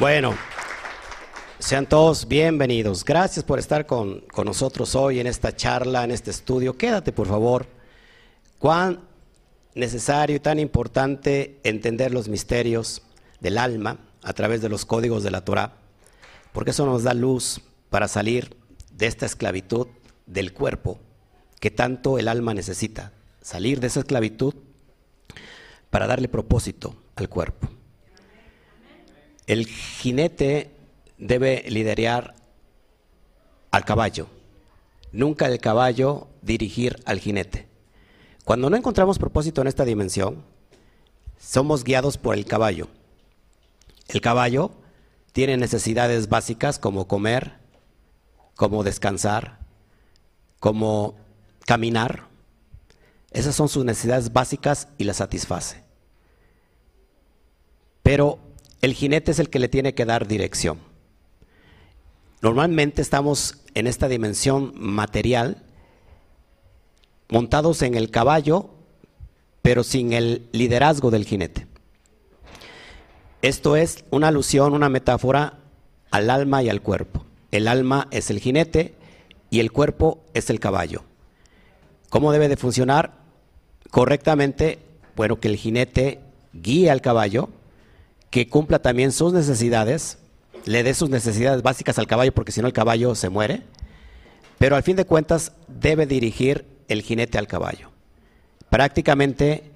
Bueno, sean todos bienvenidos. Gracias por estar con, con, nosotros hoy en esta charla, en este estudio. Quédate, por favor. Cuán necesario y tan importante entender los misterios del alma a través de los códigos de la Torah, porque eso nos da luz para salir de esta esclavitud del cuerpo que tanto el alma necesita, salir de esa esclavitud para darle propósito al cuerpo. El jinete debe liderar al caballo, nunca el caballo dirigir al jinete. Cuando no encontramos propósito en esta dimensión, somos guiados por el caballo. El caballo tiene necesidades básicas como comer, como descansar, como caminar. Esas son sus necesidades básicas y las satisface. Pero el jinete es el que le tiene que dar dirección. Normalmente estamos en esta dimensión material, montados en el caballo, pero sin el liderazgo del jinete. Esto es una alusión, una metáfora al alma y al cuerpo. El alma es el jinete y el cuerpo es el caballo. ¿Cómo debe de funcionar? Correctamente, bueno, que el jinete guíe al caballo, que cumpla también sus necesidades, le dé sus necesidades básicas al caballo, porque si no el caballo se muere, pero al fin de cuentas debe dirigir el jinete al caballo. Prácticamente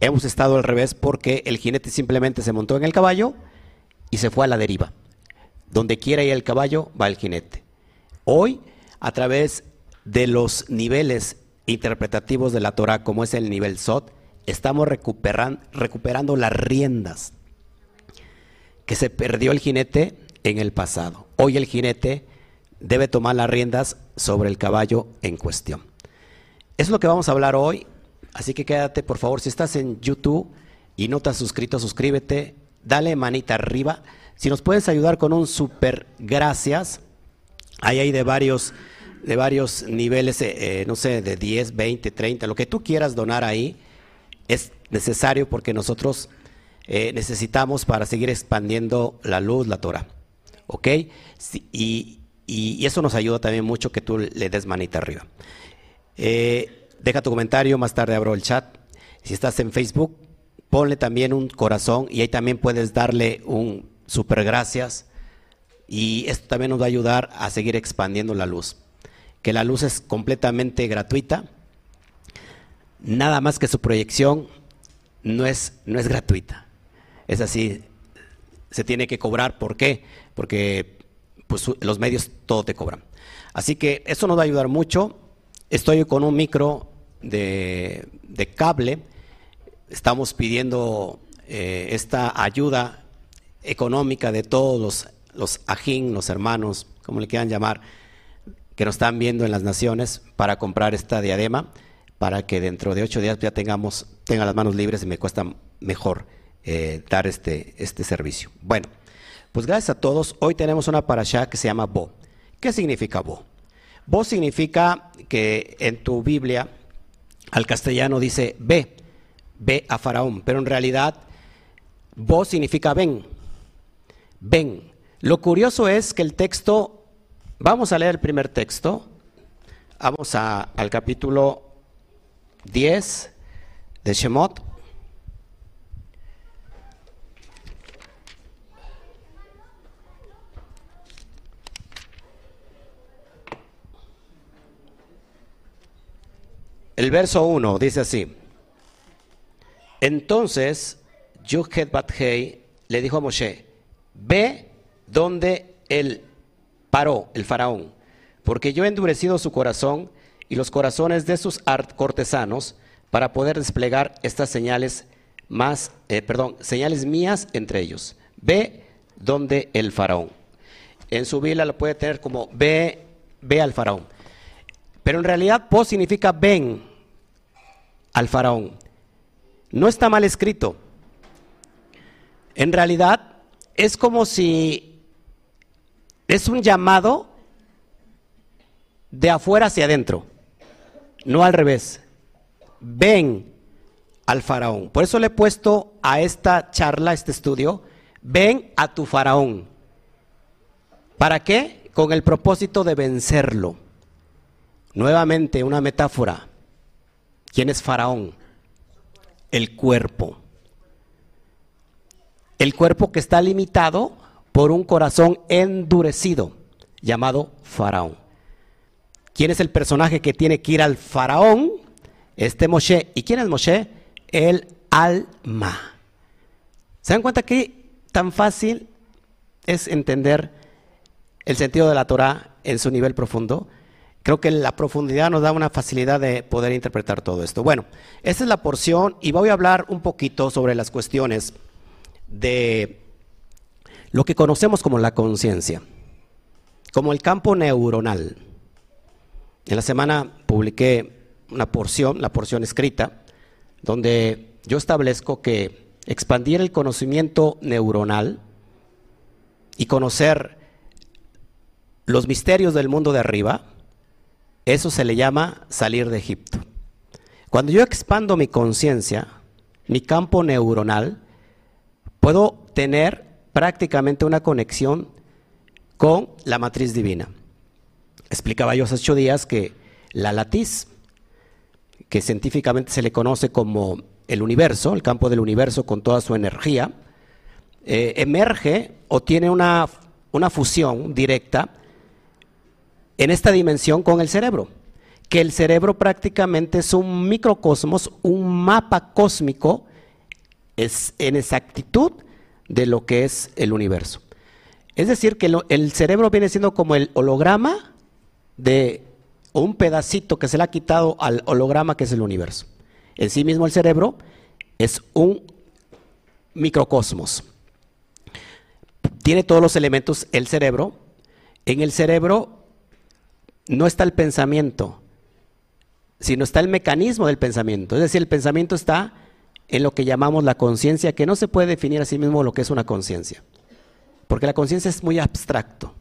hemos estado al revés porque el jinete simplemente se montó en el caballo y se fue a la deriva. Donde quiera ir el caballo, va el jinete. Hoy, a través de los niveles interpretativos de la Torah, como es el nivel Sot, estamos recuperando las riendas que se perdió el jinete en el pasado. Hoy el jinete debe tomar las riendas sobre el caballo en cuestión. Es lo que vamos a hablar hoy, así que quédate por favor, si estás en YouTube y no te has suscrito, suscríbete, dale manita arriba. Si nos puedes ayudar con un super gracias, ahí hay de varios, de varios niveles, eh, eh, no sé, de 10, 20, 30, lo que tú quieras donar ahí es necesario porque nosotros eh, necesitamos para seguir expandiendo la luz, la Torah. ¿Ok? y, eso nos ayuda también mucho que tú le des manita arriba. Eh, deja tu comentario, más tarde abro el chat. Si estás en Facebook, ponle también un corazón y ahí también puedes darle un super gracias. Y esto también nos va a ayudar a seguir expandiendo la luz. Que la luz es completamente gratuita. Nada más que su proyección no es, no es gratuita es así, se tiene que cobrar. ¿Por qué? Porque pues, los medios todo te cobran. Así que eso nos va a ayudar mucho. Estoy con un micro de, cable. Estamos pidiendo eh, esta ayuda económica de todos los, los ajín, los hermanos, como le quieran llamar, que nos están viendo en las naciones para comprar esta diadema, para que dentro de ocho días ya tengamos, tenga las manos libres y me cuesta mejor eh, dar este, este servicio. Bueno, pues gracias a todos. Hoy tenemos una parasha que se llama Bo. ¿Qué significa Bo? Bo significa que en tu Biblia al castellano dice ve, ve a Faraón, pero en realidad Bo significa ven, ven. Lo curioso es que el texto, vamos a leer el primer texto, vamos a, al capítulo 10 de Shemot. El verso 1 dice así. Entonces, Yuhet Bathei le dijo a Moshe, ve donde él paró, el faraón, porque yo he endurecido su corazón y los corazones de sus cortesanos para poder desplegar estas señales más, eh, perdón, señales mías entre ellos. Ve donde el faraón. En su Biblia lo puede tener como ve, ve al faraón. Pero en realidad pos significa ven al faraón. No está mal escrito. En realidad es como si es un llamado de afuera hacia adentro, no al revés. Ven al faraón. Por eso le he puesto a esta charla, a este estudio, ven a tu faraón. ¿Para qué? Con el propósito de vencerlo. Nuevamente una metáfora. ¿Quién es faraón? El cuerpo. El cuerpo que está limitado por un corazón endurecido llamado faraón. ¿Quién es el personaje que tiene que ir al faraón? Este Moshe. ¿Y quién es Moshe? El alma. ¿Se dan cuenta que tan fácil es entender el sentido de la Torah en su nivel profundo? Creo que la profundidad nos da una facilidad de poder interpretar todo esto. Bueno, esta es la porción y voy a hablar un poquito sobre las cuestiones de lo que conocemos como la conciencia, como el campo neuronal. En la semana publiqué una porción, la porción escrita, donde yo establezco que expandir el conocimiento neuronal y conocer los misterios del mundo de arriba, eso se le llama salir de Egipto. Cuando yo expando mi conciencia, mi campo neuronal, puedo tener prácticamente una conexión con la matriz divina. Explicaba yo hace ocho días que la latiz, que científicamente se le conoce como el universo, el campo del universo con toda su energía, eh, emerge o tiene una, una fusión directa en esta dimensión con el cerebro, que el cerebro prácticamente es un microcosmos, un mapa cósmico es en exactitud de lo que es el universo. Es decir, que el cerebro viene siendo como el holograma de un pedacito que se le ha quitado al holograma que es el universo. En sí mismo el cerebro es un microcosmos. Tiene todos los elementos el cerebro. En el cerebro no está el pensamiento, sino está el mecanismo del pensamiento. Es decir, el pensamiento está en lo que llamamos la conciencia, que no se puede definir a sí mismo lo que es una conciencia. Porque la conciencia es muy abstracto.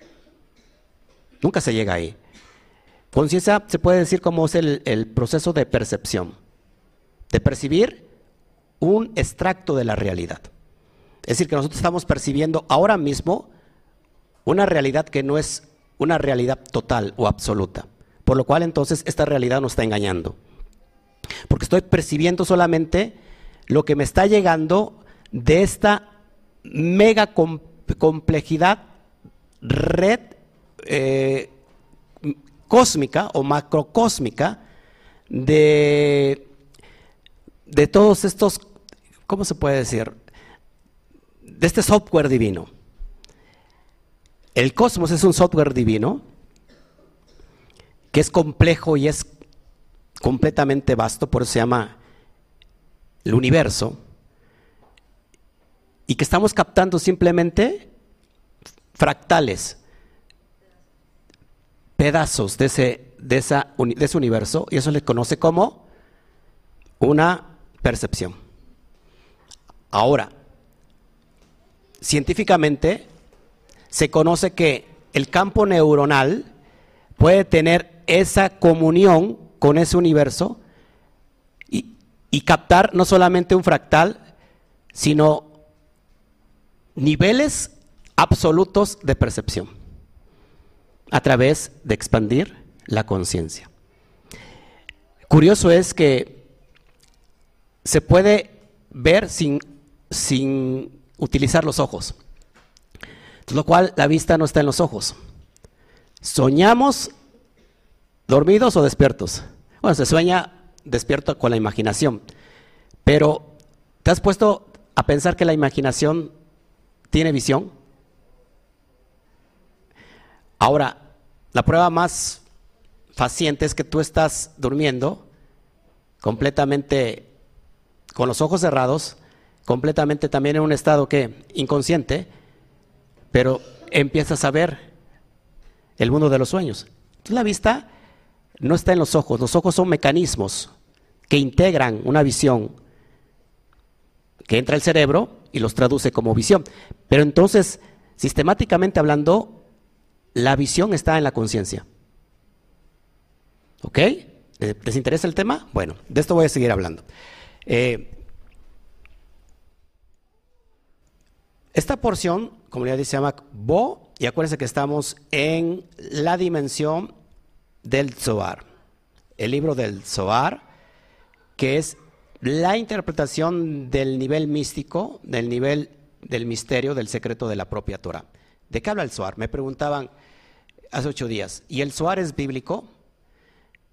Nunca se llega ahí. Conciencia se puede decir como es el proceso de percepción de percibir un extracto de la realidad. Es decir, que nosotros estamos percibiendo ahora mismo una realidad que no es una realidad total o absoluta. Por lo cual entonces esta realidad nos está engañando. Porque estoy percibiendo solamente lo que me está llegando de esta mega complejidad red eh, cósmica o macrocósmica de de todos estos, ¿cómo se puede decir? De este software divino. El cosmos es un software divino que es complejo y es completamente vasto, por eso se llama el universo, y que estamos captando simplemente fractales, pedazos de ese, de, esa, de ese universo, y eso le conoce como una percepción. Ahora, científicamente se conoce que el campo neuronal puede tener esa comunión con ese universo y, captar no solamente un fractal, sino niveles absolutos de percepción a través de expandir la conciencia. Curioso es que se puede ver sin, sin utilizar los ojos. Lo cual la vista no está en los ojos. ¿Soñamos dormidos o despiertos? Bueno, se sueña despierto con la imaginación. Pero, ¿te has puesto a pensar que la imaginación tiene visión? Ahora, la prueba más faciente es que tú estás durmiendo completamente con los ojos cerrados, completamente también en un estado que inconsciente, pero empiezas a ver el mundo de los sueños. Entonces la vista no está en los ojos, los ojos son mecanismos que integran una visión que entra al cerebro y los traduce como visión. Pero entonces, sistemáticamente hablando, la visión está en la conciencia. ¿Ok? ¿Les interesa el tema? Bueno, de esto voy a seguir hablando. Eh, Esta porción, dice, se llama Bo, y acuérdense que estamos en la dimensión del Zohar, el libro del Zohar, que es la interpretación del nivel místico, del nivel del misterio, del secreto de la propia Torah. ¿De qué habla el Zohar? Me preguntaban hace ocho días, ¿y el Zohar es bíblico?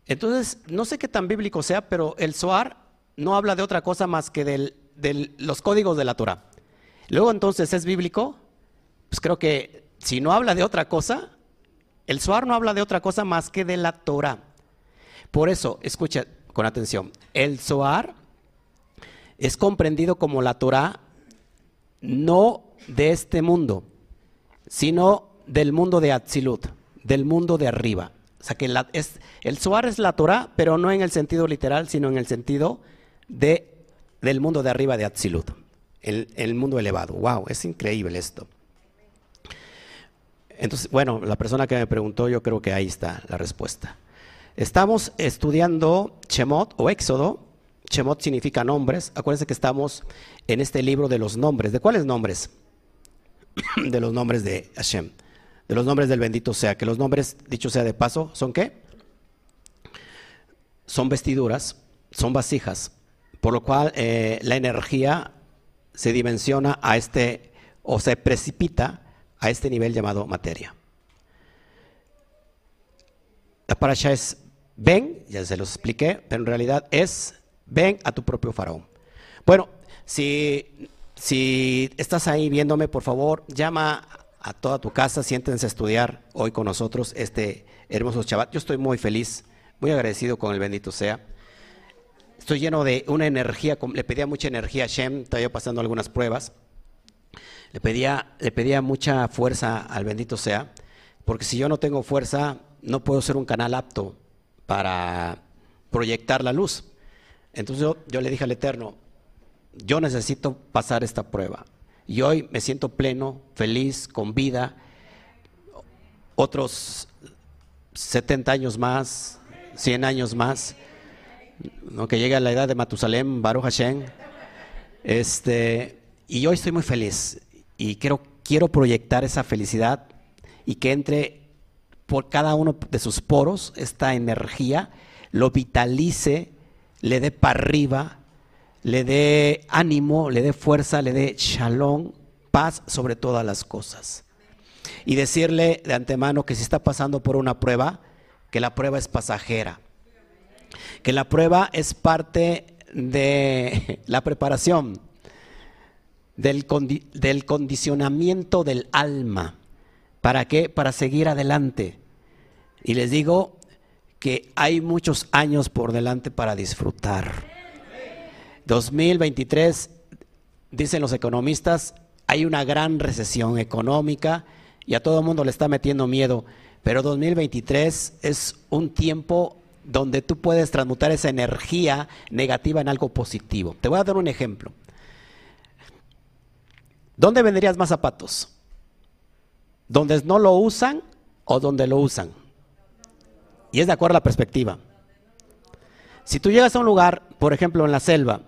Entonces, no sé qué tan bíblico sea, pero el Zohar no habla de otra cosa más que de los códigos de la Torah. Luego entonces, ¿es bíblico? Pues creo que si no habla de otra cosa, el Zohar no habla de otra cosa más que de la Torah. Por eso, escucha con atención, el Zohar es comprendido como la Torah no de este mundo, sino del mundo de Atzilut, del mundo de arriba. O sea que es, el Zohar es la Torah, pero no en el sentido literal, sino en el sentido de, del mundo de arriba de Atzilut, el mundo elevado. ¡Wow! Es increíble esto. Entonces, bueno, la persona que me preguntó, yo creo que ahí está la respuesta. Estamos estudiando Shemot o Éxodo. Shemot significa nombres. Acuérdense que estamos en este libro de los nombres. ¿De cuáles nombres? de los nombres de Hashem. De los nombres del bendito sea. Que los nombres, dicho sea de paso, ¿son qué? Son vestiduras, son vasijas. Por lo cual eh, la energía se dimensiona a este, o se precipita a este nivel llamado materia. La parasha es ven, ya se los expliqué, pero en realidad es ven a tu propio faraón. Bueno, si, si estás ahí viéndome, por favor, llama a toda tu casa, siéntense a estudiar hoy con nosotros este hermoso Shabbat. Yo estoy muy feliz, muy agradecido con el bendito sea. Estoy lleno de una energía, le pedía mucha energía a Shem, estaba yo pasando algunas pruebas. Le pedía, le pedía mucha fuerza al bendito sea, porque si yo no tengo fuerza, no puedo ser un canal apto para proyectar la luz. Entonces yo, le dije al Eterno, yo necesito pasar esta prueba. Y hoy me siento pleno, feliz, con vida. Otros 70 años más, 100 años más, ¿no? que llegue a la edad de Matusalem, Baruch Hashem. Este, y hoy estoy muy feliz y quiero, quiero proyectar esa felicidad y que entre por cada uno de sus poros esta energía, lo vitalice, le dé para arriba, le dé ánimo, le dé fuerza, le dé shalom, paz sobre todas las cosas. Y decirle de antemano que si está pasando por una prueba, que la prueba es pasajera, que la prueba es parte de la preparación del, del condicionamiento del alma. ¿Para qué? Para seguir adelante. Y les digo que hay muchos años por delante para disfrutar. 2023, dicen los economistas, hay una gran recesión económica y a todo el mundo le está metiendo miedo, pero 2023 es un tiempo donde tú puedes transmutar esa energía negativa en algo positivo. Te voy a dar un ejemplo. ¿Dónde venderías más zapatos? ¿Donde no lo usan o donde lo usan? Y es de acuerdo a la perspectiva. Si tú llegas a un lugar, por ejemplo en la selva,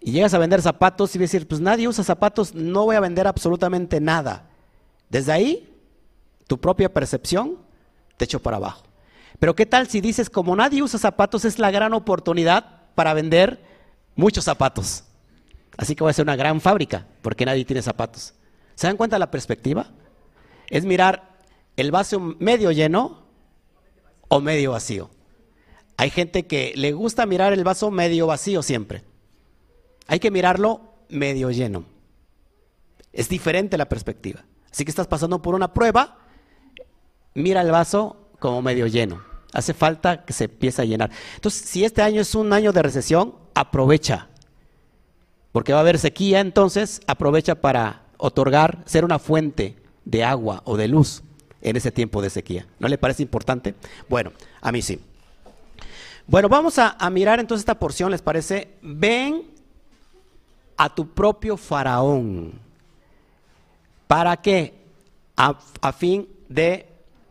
y llegas a vender zapatos y decir, pues nadie usa zapatos, no voy a vender absolutamente nada. Desde ahí, tu propia percepción te echó para abajo. Pero ¿qué tal si dices, como nadie usa zapatos, es la gran oportunidad para vender muchos zapatos? Así que voy a ser una gran fábrica, porque nadie tiene zapatos. ¿Se dan cuenta de la perspectiva? Es mirar el vaso medio lleno o medio vacío. Hay gente que le gusta mirar el vaso medio vacío siempre. Hay que mirarlo medio lleno. Es diferente la perspectiva. Así que estás pasando por una prueba, mira el vaso como medio lleno. Hace falta que se empiece a llenar. Entonces, si este año es un año de recesión, aprovecha porque va a haber sequía, entonces aprovecha para otorgar, ser una fuente de agua o de luz en ese tiempo de sequía. ¿No le parece importante? Bueno, a mí sí. Bueno, vamos a, mirar entonces esta porción, ¿les parece? Ven a tu propio faraón. ¿Para qué? A, fin de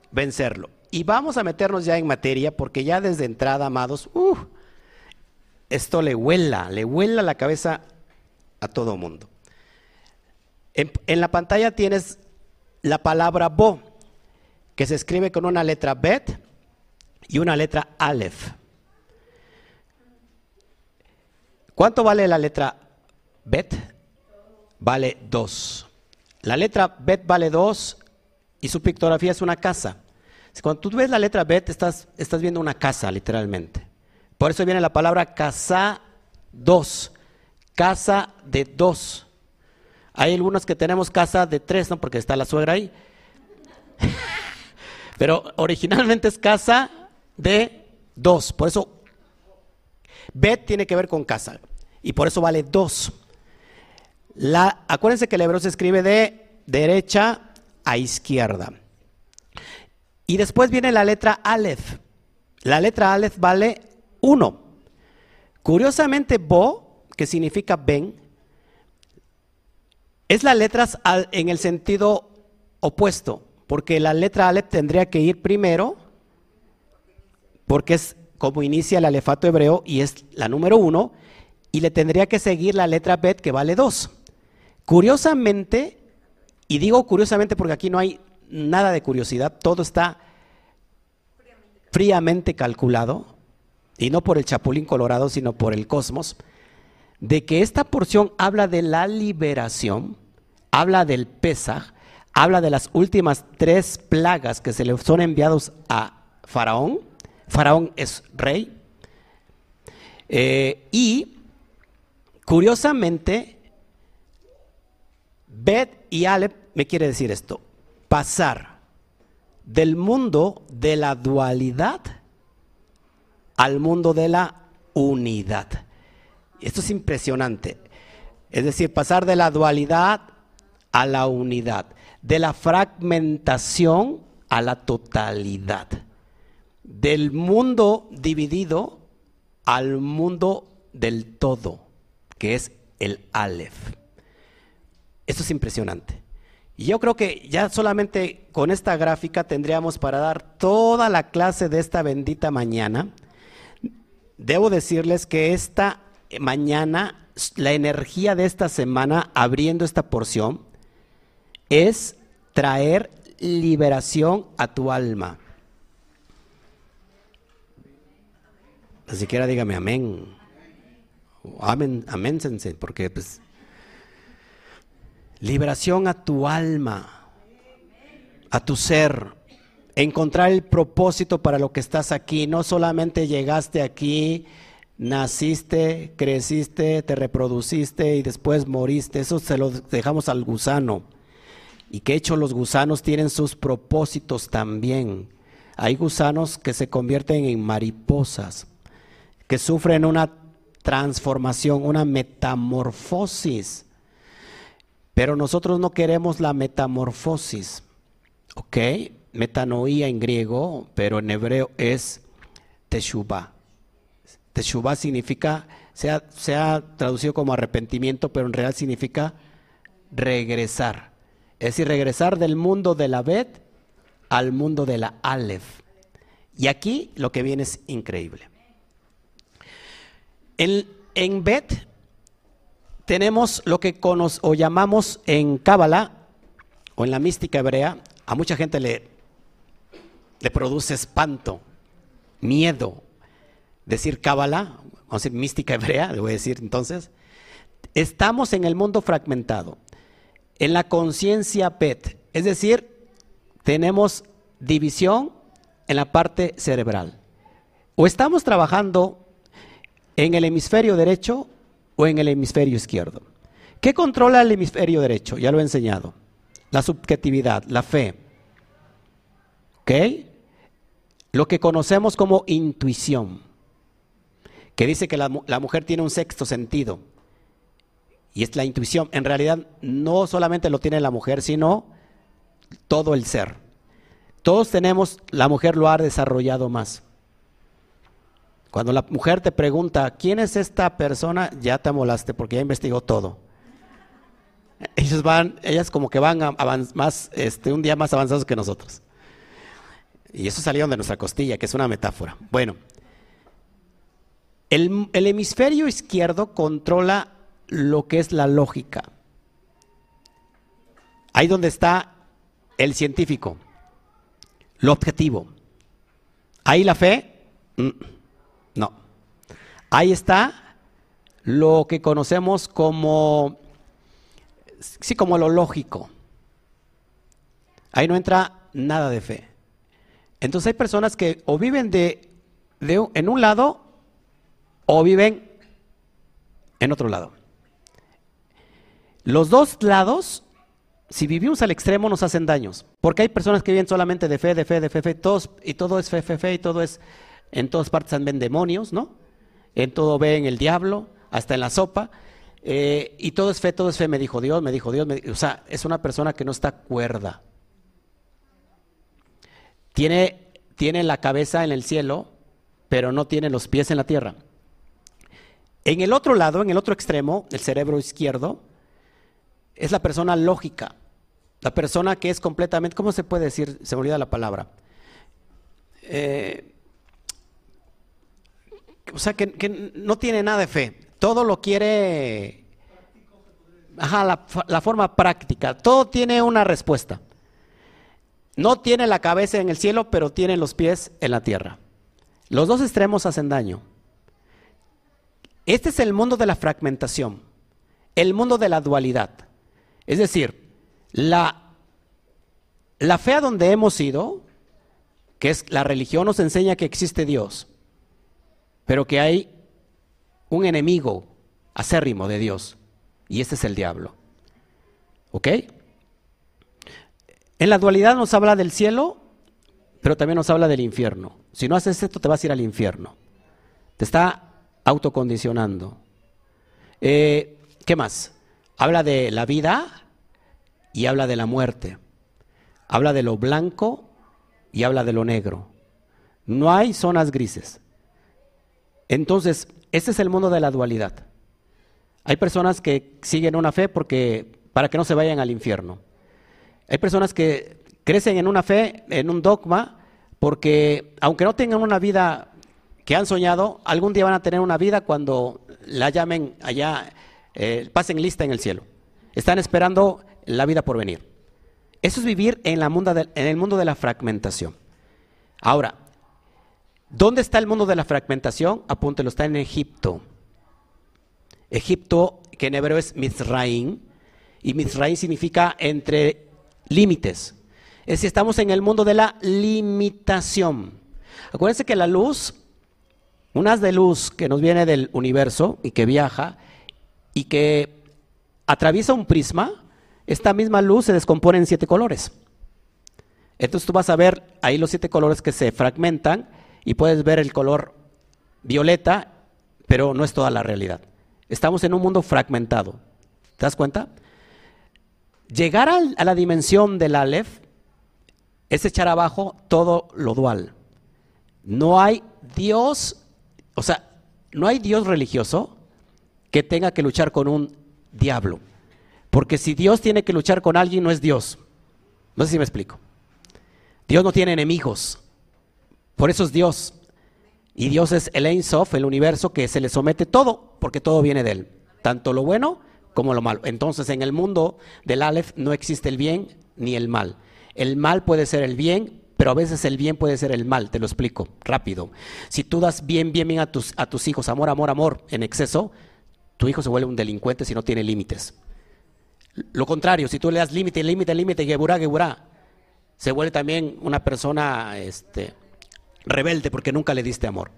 vencerlo. Y vamos a meternos ya en materia, porque ya desde entrada, amados, uh, esto le huela, le huela la cabeza a todo mundo. En, la pantalla tienes la palabra bo, que se escribe con una letra bet y una letra aleph. ¿Cuánto vale la letra bet? Vale 2. La letra bet vale 2 y su pictografía es una casa. Cuando tú ves la letra bet, estás, estás viendo una casa, literalmente. Por eso viene la palabra casa 2. Casa de 2. Hay algunos que tenemos casa de 3, ¿no? Porque está la suegra ahí. Pero originalmente es casa de 2. Por eso Bet tiene que ver con casa. Y por eso vale 2. acuérdense que el hebreo se escribe de derecha a izquierda. Y después viene la letra Aleph. La letra Aleph vale 1. Curiosamente, Bo, que significa ven, es la letra en el sentido opuesto, porque la letra Aleph tendría que ir primero, porque es como inicia el alefato hebreo y es la número uno, y le tendría que seguir la letra Bet que vale dos. Curiosamente, y digo curiosamente porque aquí no hay nada de curiosidad, todo está fríamente calculado, y no por el chapulín colorado, sino por el cosmos, de que esta porción habla de la liberación, habla del Pesaj, habla de las últimas tres plagas que se le son enviados a Faraón, Faraón es rey. Eh, y curiosamente, Bet y Alep me quiere decir esto, pasar del mundo de la dualidad al mundo de la unidad. Esto es impresionante. Es decir, pasar de la dualidad a la unidad, de la fragmentación a la totalidad del mundo dividido al mundo del todo, que es el Aleph. Esto es impresionante. Y yo creo que ya solamente con esta gráfica tendríamos para dar toda la clase de esta bendita mañana. Debo decirles que esta mañana, la energía de esta semana, abriendo esta porción, es traer liberación a tu alma. Ni siquiera dígame amén. Amén, amén, porque pues liberación a tu alma, a tu ser, encontrar el propósito para lo que estás aquí. No solamente llegaste aquí, naciste, creciste, te reproduciste y después moriste. Eso se lo dejamos al gusano. Y que hecho los gusanos tienen sus propósitos también. Hay gusanos que se convierten en mariposas que sufren una transformación, una metamorfosis. Pero nosotros no queremos la metamorfosis. ¿Ok? Metanoía en griego, pero en hebreo es teshuvah. Teshuvah significa, se ha, se ha, traducido como arrepentimiento, pero en realidad significa regresar. Es decir, regresar del mundo de la Bet al mundo de la Aleph. Y aquí lo que viene es increíble. En, Bet tenemos lo que o llamamos en Cábala o en la mística hebrea, a mucha gente le, le produce espanto, miedo. Decir Cábala, vamos a decir mística hebrea, le voy a decir entonces, estamos en el mundo fragmentado, en la conciencia Bet, es decir, tenemos división en la parte cerebral. O estamos trabajando ¿En el hemisferio derecho o en el hemisferio izquierdo? ¿Qué controla el hemisferio derecho? Ya lo he enseñado. La subjetividad, la fe. ¿Ok? Lo que conocemos como intuición, que dice que la, mujer tiene un sexto sentido. Y es la intuición. En realidad no solamente lo tiene la mujer, sino todo el ser. Todos tenemos, la mujer lo ha desarrollado más. Cuando la mujer te pregunta, ¿quién es esta persona? Ya te amolaste porque ya investigó todo. Ellos van, ellas como que van más, este, un día más avanzados que nosotros. Y eso salió de nuestra costilla, que es una metáfora. Bueno, el, hemisferio izquierdo controla lo que es la lógica. Ahí donde está el científico, lo objetivo. Ahí la fe, mm, no. Ahí está lo que conocemos como, sí, como lo lógico. Ahí no entra nada de fe. Entonces hay personas que o viven de, de en un lado o viven en otro lado. Los dos lados, si vivimos al extremo, nos hacen daños. Porque hay personas que viven solamente de fe, de fe, de fe, fe, todos, y todo es fe, fe, fe, y todo es, en todas partes ven demonios, ¿no? En todo ven el diablo, hasta en la sopa. Eh, y todo es fe, todo es fe, me dijo Dios, me dijo Dios. o sea, es una persona que no está cuerda. Tiene, tiene la cabeza en el cielo, pero no tiene los pies en la tierra. En el otro lado, en el otro extremo, el cerebro izquierdo, es la persona lógica, la persona que es completamente, ¿cómo se puede decir? Se me olvida la palabra. Eh, o sea, que, no tiene nada de fe, todo lo quiere, ajá, la, la forma práctica, todo tiene una respuesta. No tiene la cabeza en el cielo, pero tiene los pies en la tierra. Los dos extremos hacen daño. Este es el mundo de la fragmentación, el mundo de la dualidad. Es decir, la, la fe a donde hemos ido, que es la religión, nos enseña que existe Dios, pero que hay un enemigo acérrimo de Dios, y ese es el diablo. ¿Ok? En la dualidad nos habla del cielo, pero también nos habla del infierno. Si no haces esto, te vas a ir al infierno. Te está autocondicionando. Eh, ¿Qué más? Habla de la vida y habla de la muerte. Habla de lo blanco y habla de lo negro. No hay zonas grises. Entonces, este es el mundo de la dualidad. Hay personas que siguen una fe porque para que no se vayan al infierno. Hay personas que crecen en una fe, en un dogma, porque aunque no tengan una vida que han soñado, algún día van a tener una vida cuando la llamen allá eh, pasen lista en el cielo. Están esperando la vida por venir. Eso es vivir en, la en el mundo de la fragmentación. Ahora, ¿dónde está el mundo de la fragmentación? Apúntelo, está en Egipto. Egipto, que en hebreo es Mizraim, y Mizraim significa entre límites. Es decir, estamos en el mundo de la limitación. Acuérdense que la luz, un haz de luz que nos viene del universo y que viaja, y que atraviesa un prisma, esta misma luz se descompone en siete colores. Entonces tú vas a ver ahí los siete colores que se fragmentan y puedes ver el color violeta, pero no es toda la realidad. Estamos en un mundo fragmentado. ¿Te das cuenta? Llegar a la dimensión del Aleph es echar abajo todo lo dual. No hay Dios, o sea, no hay Dios religioso que tenga que luchar con un diablo. Porque si Dios tiene que luchar con alguien, no es Dios. No sé si me explico. Dios no tiene enemigos. Por eso es Dios. Y Dios es el Ein Sof, el universo que se le somete todo, porque todo viene de él. Tanto lo bueno como lo malo. Entonces, en el mundo del Aleph no existe el bien ni el mal. El mal puede ser el bien, pero a veces el bien puede ser el mal. Te lo explico rápido. Si tú das bien, bien, bien a tus, a tus hijos, amor, amor, amor, en exceso, tu hijo se vuelve un delincuente si no tiene límites. Lo contrario, si tú le das límite, límite, límite, geburá, geburá, se vuelve también una persona este, rebelde porque nunca le diste amor.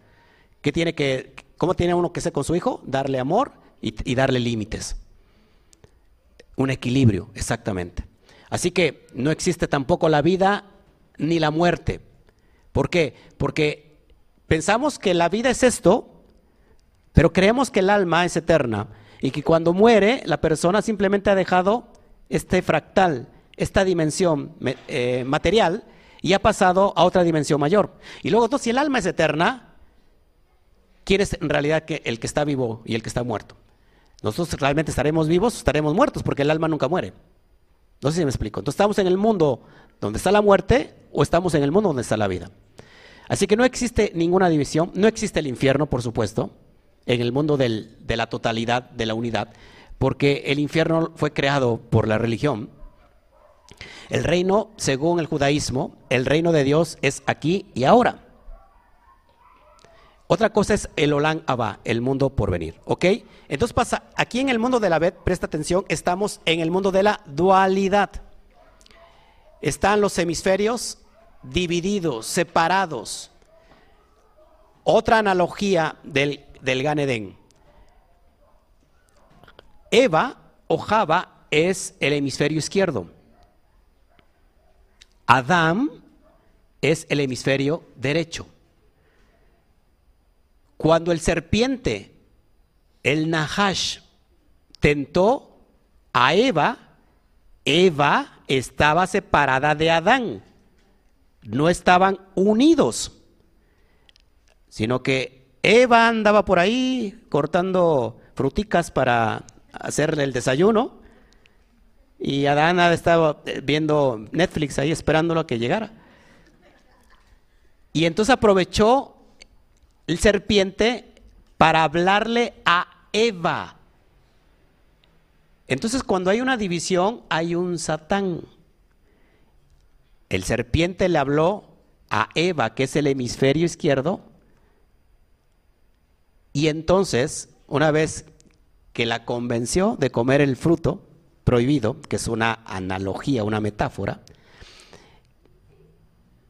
¿Qué tiene que, ¿Cómo tiene uno que ser con su hijo? Darle amor y, y darle límites. Un equilibrio, exactamente. Así que no existe tampoco la vida ni la muerte. ¿Por qué? Porque pensamos que la vida es esto pero creemos que el alma es eterna y que cuando muere la persona simplemente ha dejado este fractal, esta dimensión eh, material y ha pasado a otra dimensión mayor. Y luego, si el alma es eterna, ¿quién es en realidad que, el que está vivo y el que está muerto? Nosotros realmente estaremos vivos o estaremos muertos porque el alma nunca muere. No sé si me explico. Entonces estamos en el mundo donde está la muerte o estamos en el mundo donde está la vida. Así que no existe ninguna división, no existe el infierno, por supuesto en el mundo de la totalidad, de la unidad, porque el infierno fue creado por la religión El reino, según el judaísmo, el reino de Dios es aquí y ahora. Otra cosa es el Olán Abba, el mundo por venir. ¿Ok? Entonces pasa, aquí en el mundo de la Bet, presta atención, estamos en el mundo de la dualidad. Están los hemisferios divididos, separados. Otra analogía del, del Gan Eva o Java es el hemisferio izquierdo. Adán es el hemisferio derecho. Cuando el serpiente, el Nahash, tentó a Eva, Eva estaba separada de Adán. No estaban unidos, sino que Eva andaba por ahí cortando fruticas para hacerle el desayuno y Adán estaba viendo Netflix ahí esperándolo a que llegara. Y entonces aprovechó el serpiente para hablarle a Eva. Entonces cuando hay una división hay un Satán. El serpiente le habló a Eva, que es el hemisferio izquierdo, y entonces, una vez que la convenció de comer el fruto prohibido, que es una analogía, una metáfora,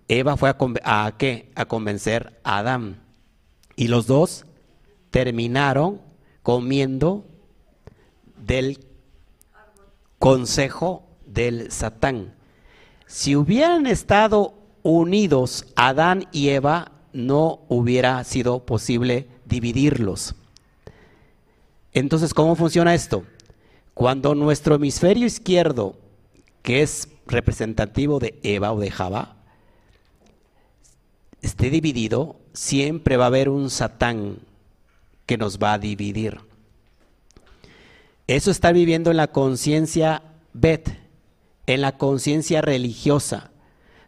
Eva fue a, ¿qué? a convencer a Adán. Y los dos terminaron comiendo del consejo del Satán. Si hubieran estado unidos Adán y Eva, no hubiera sido posible dividirlos. Entonces, ¿cómo funciona esto? Cuando nuestro hemisferio izquierdo, que es representativo de Eva o de Java, esté dividido, siempre va a haber un Satán que nos va a dividir. Eso está viviendo en la conciencia Bet, en la conciencia religiosa.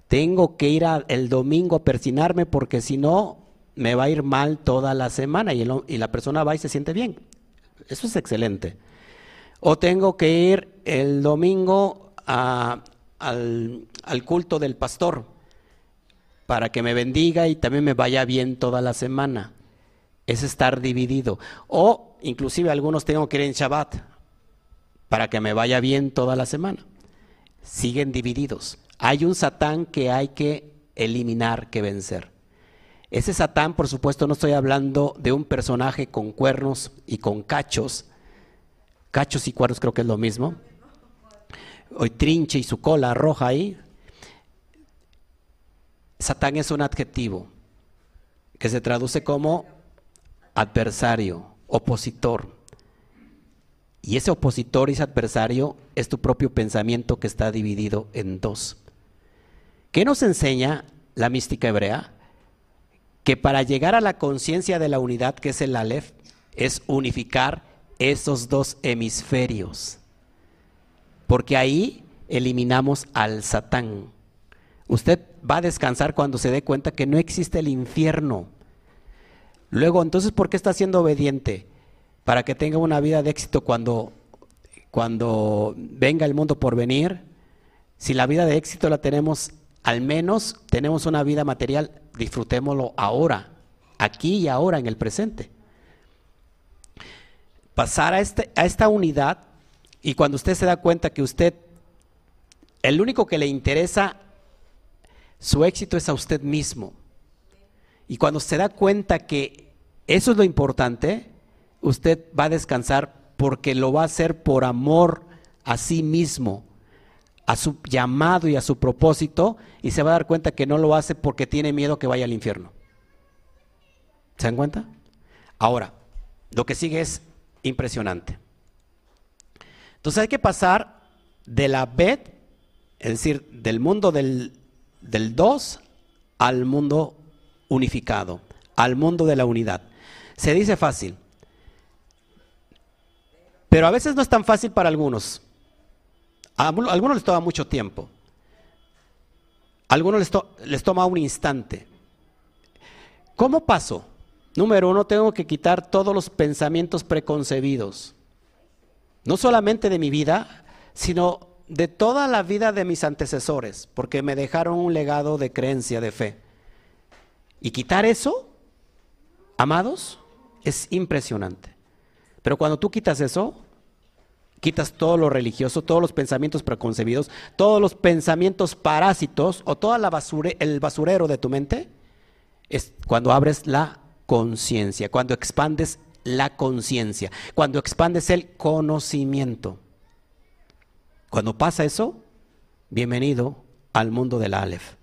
Tengo que ir el domingo a persinarme porque si no me va a ir mal toda la semana y, la persona va y se siente bien. Eso es excelente. O tengo que ir el domingo al, al culto del pastor para que me bendiga y también me vaya bien toda la semana. Es estar dividido. O inclusive algunos tengo que ir en Shabbat para que me vaya bien toda la semana. Siguen divididos. Hay un Satán que hay que eliminar, que vencer. Ese Satán, por supuesto, no estoy hablando de un personaje con cuernos y con cachos. Cachos y cuernos creo que es lo mismo. Hoy trinche y su cola roja ahí. Satán es un adjetivo que se traduce como adversario, opositor. Y ese opositor ese adversario es tu propio pensamiento que está dividido en dos. ¿Qué nos enseña la mística hebrea? que para llegar a la conciencia de la unidad, que es el Aleph, es unificar esos dos hemisferios. Porque ahí eliminamos al Satán. Usted va a descansar cuando se dé cuenta que no existe el infierno. Luego, entonces, ¿por qué está siendo obediente? Para que tenga una vida de éxito cuando, cuando venga el mundo por venir. Si la vida de éxito la tenemos, al menos tenemos una vida material disfrutémoslo ahora, aquí y ahora en el presente. Pasar a, este, a esta unidad y cuando usted se da cuenta que usted, el único que le interesa su éxito es a usted mismo. Y cuando se da cuenta que eso es lo importante, usted va a descansar porque lo va a hacer por amor a sí mismo a su llamado y a su propósito y se va a dar cuenta que no lo hace porque tiene miedo que vaya al infierno. ¿Se dan cuenta? Ahora, lo que sigue es impresionante. Entonces hay que pasar de la Bet, es decir, del mundo del, del dos al mundo unificado, al mundo de la unidad. Se dice fácil, pero a veces no es tan fácil para algunos. A algunos les toma mucho tiempo. A algunos les, les toma un instante. ¿Cómo paso? Número uno, tengo que quitar todos los pensamientos preconcebidos. No solamente de mi vida, sino de toda la vida de mis antecesores, porque me dejaron un legado de creencia, de fe. Y quitar eso, amados, es impresionante. Pero cuando tú quitas eso, quitas todo lo religioso, todos los pensamientos preconcebidos, todos los pensamientos parásitos o toda la basura, el basurero de tu mente, es cuando abres la conciencia, cuando expandes la conciencia, cuando expandes el conocimiento. Cuando pasa eso, bienvenido al mundo del Aleph,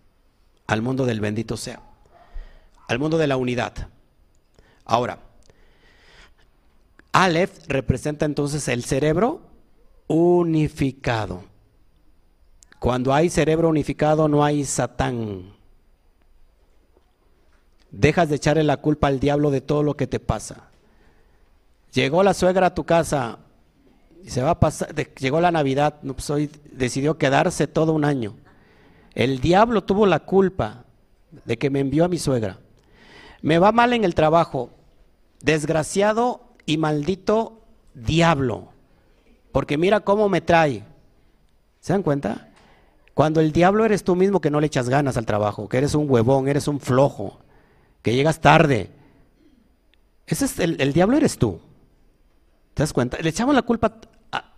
al mundo del bendito sea, al mundo de la unidad. Ahora, Aleph representa entonces el cerebro unificado. Cuando hay cerebro unificado no hay Satán. Dejas de echarle la culpa al diablo de todo lo que te pasa. Llegó la suegra a tu casa y se va a pasar, llegó la Navidad, pues decidió quedarse todo un año. El diablo tuvo la culpa de que me envió a mi suegra. Me va mal en el trabajo. Desgraciado y maldito diablo. Porque mira cómo me trae. ¿Se dan cuenta? Cuando el diablo eres tú mismo que no le echas ganas al trabajo, que eres un huevón, eres un flojo, que llegas tarde. Ese es el, el diablo eres tú. ¿Te das cuenta? Le echamos la culpa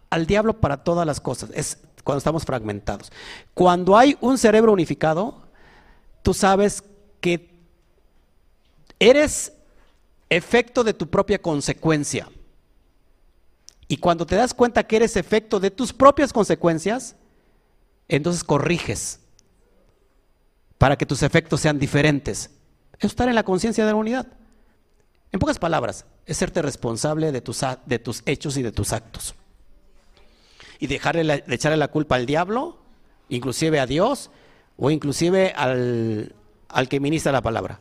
al diablo para todas las cosas. Es cuando estamos fragmentados. Cuando hay un cerebro unificado, tú sabes que eres efecto de tu propia consecuencia. Y cuando te das cuenta que eres efecto de tus propias consecuencias, entonces corriges para que tus efectos sean diferentes. Es estar en la conciencia de la unidad. En pocas palabras, es serte responsable de tus, de tus hechos y de tus actos. Y dejarle de echarle la culpa al diablo, inclusive a Dios, o inclusive al, al que ministra la palabra.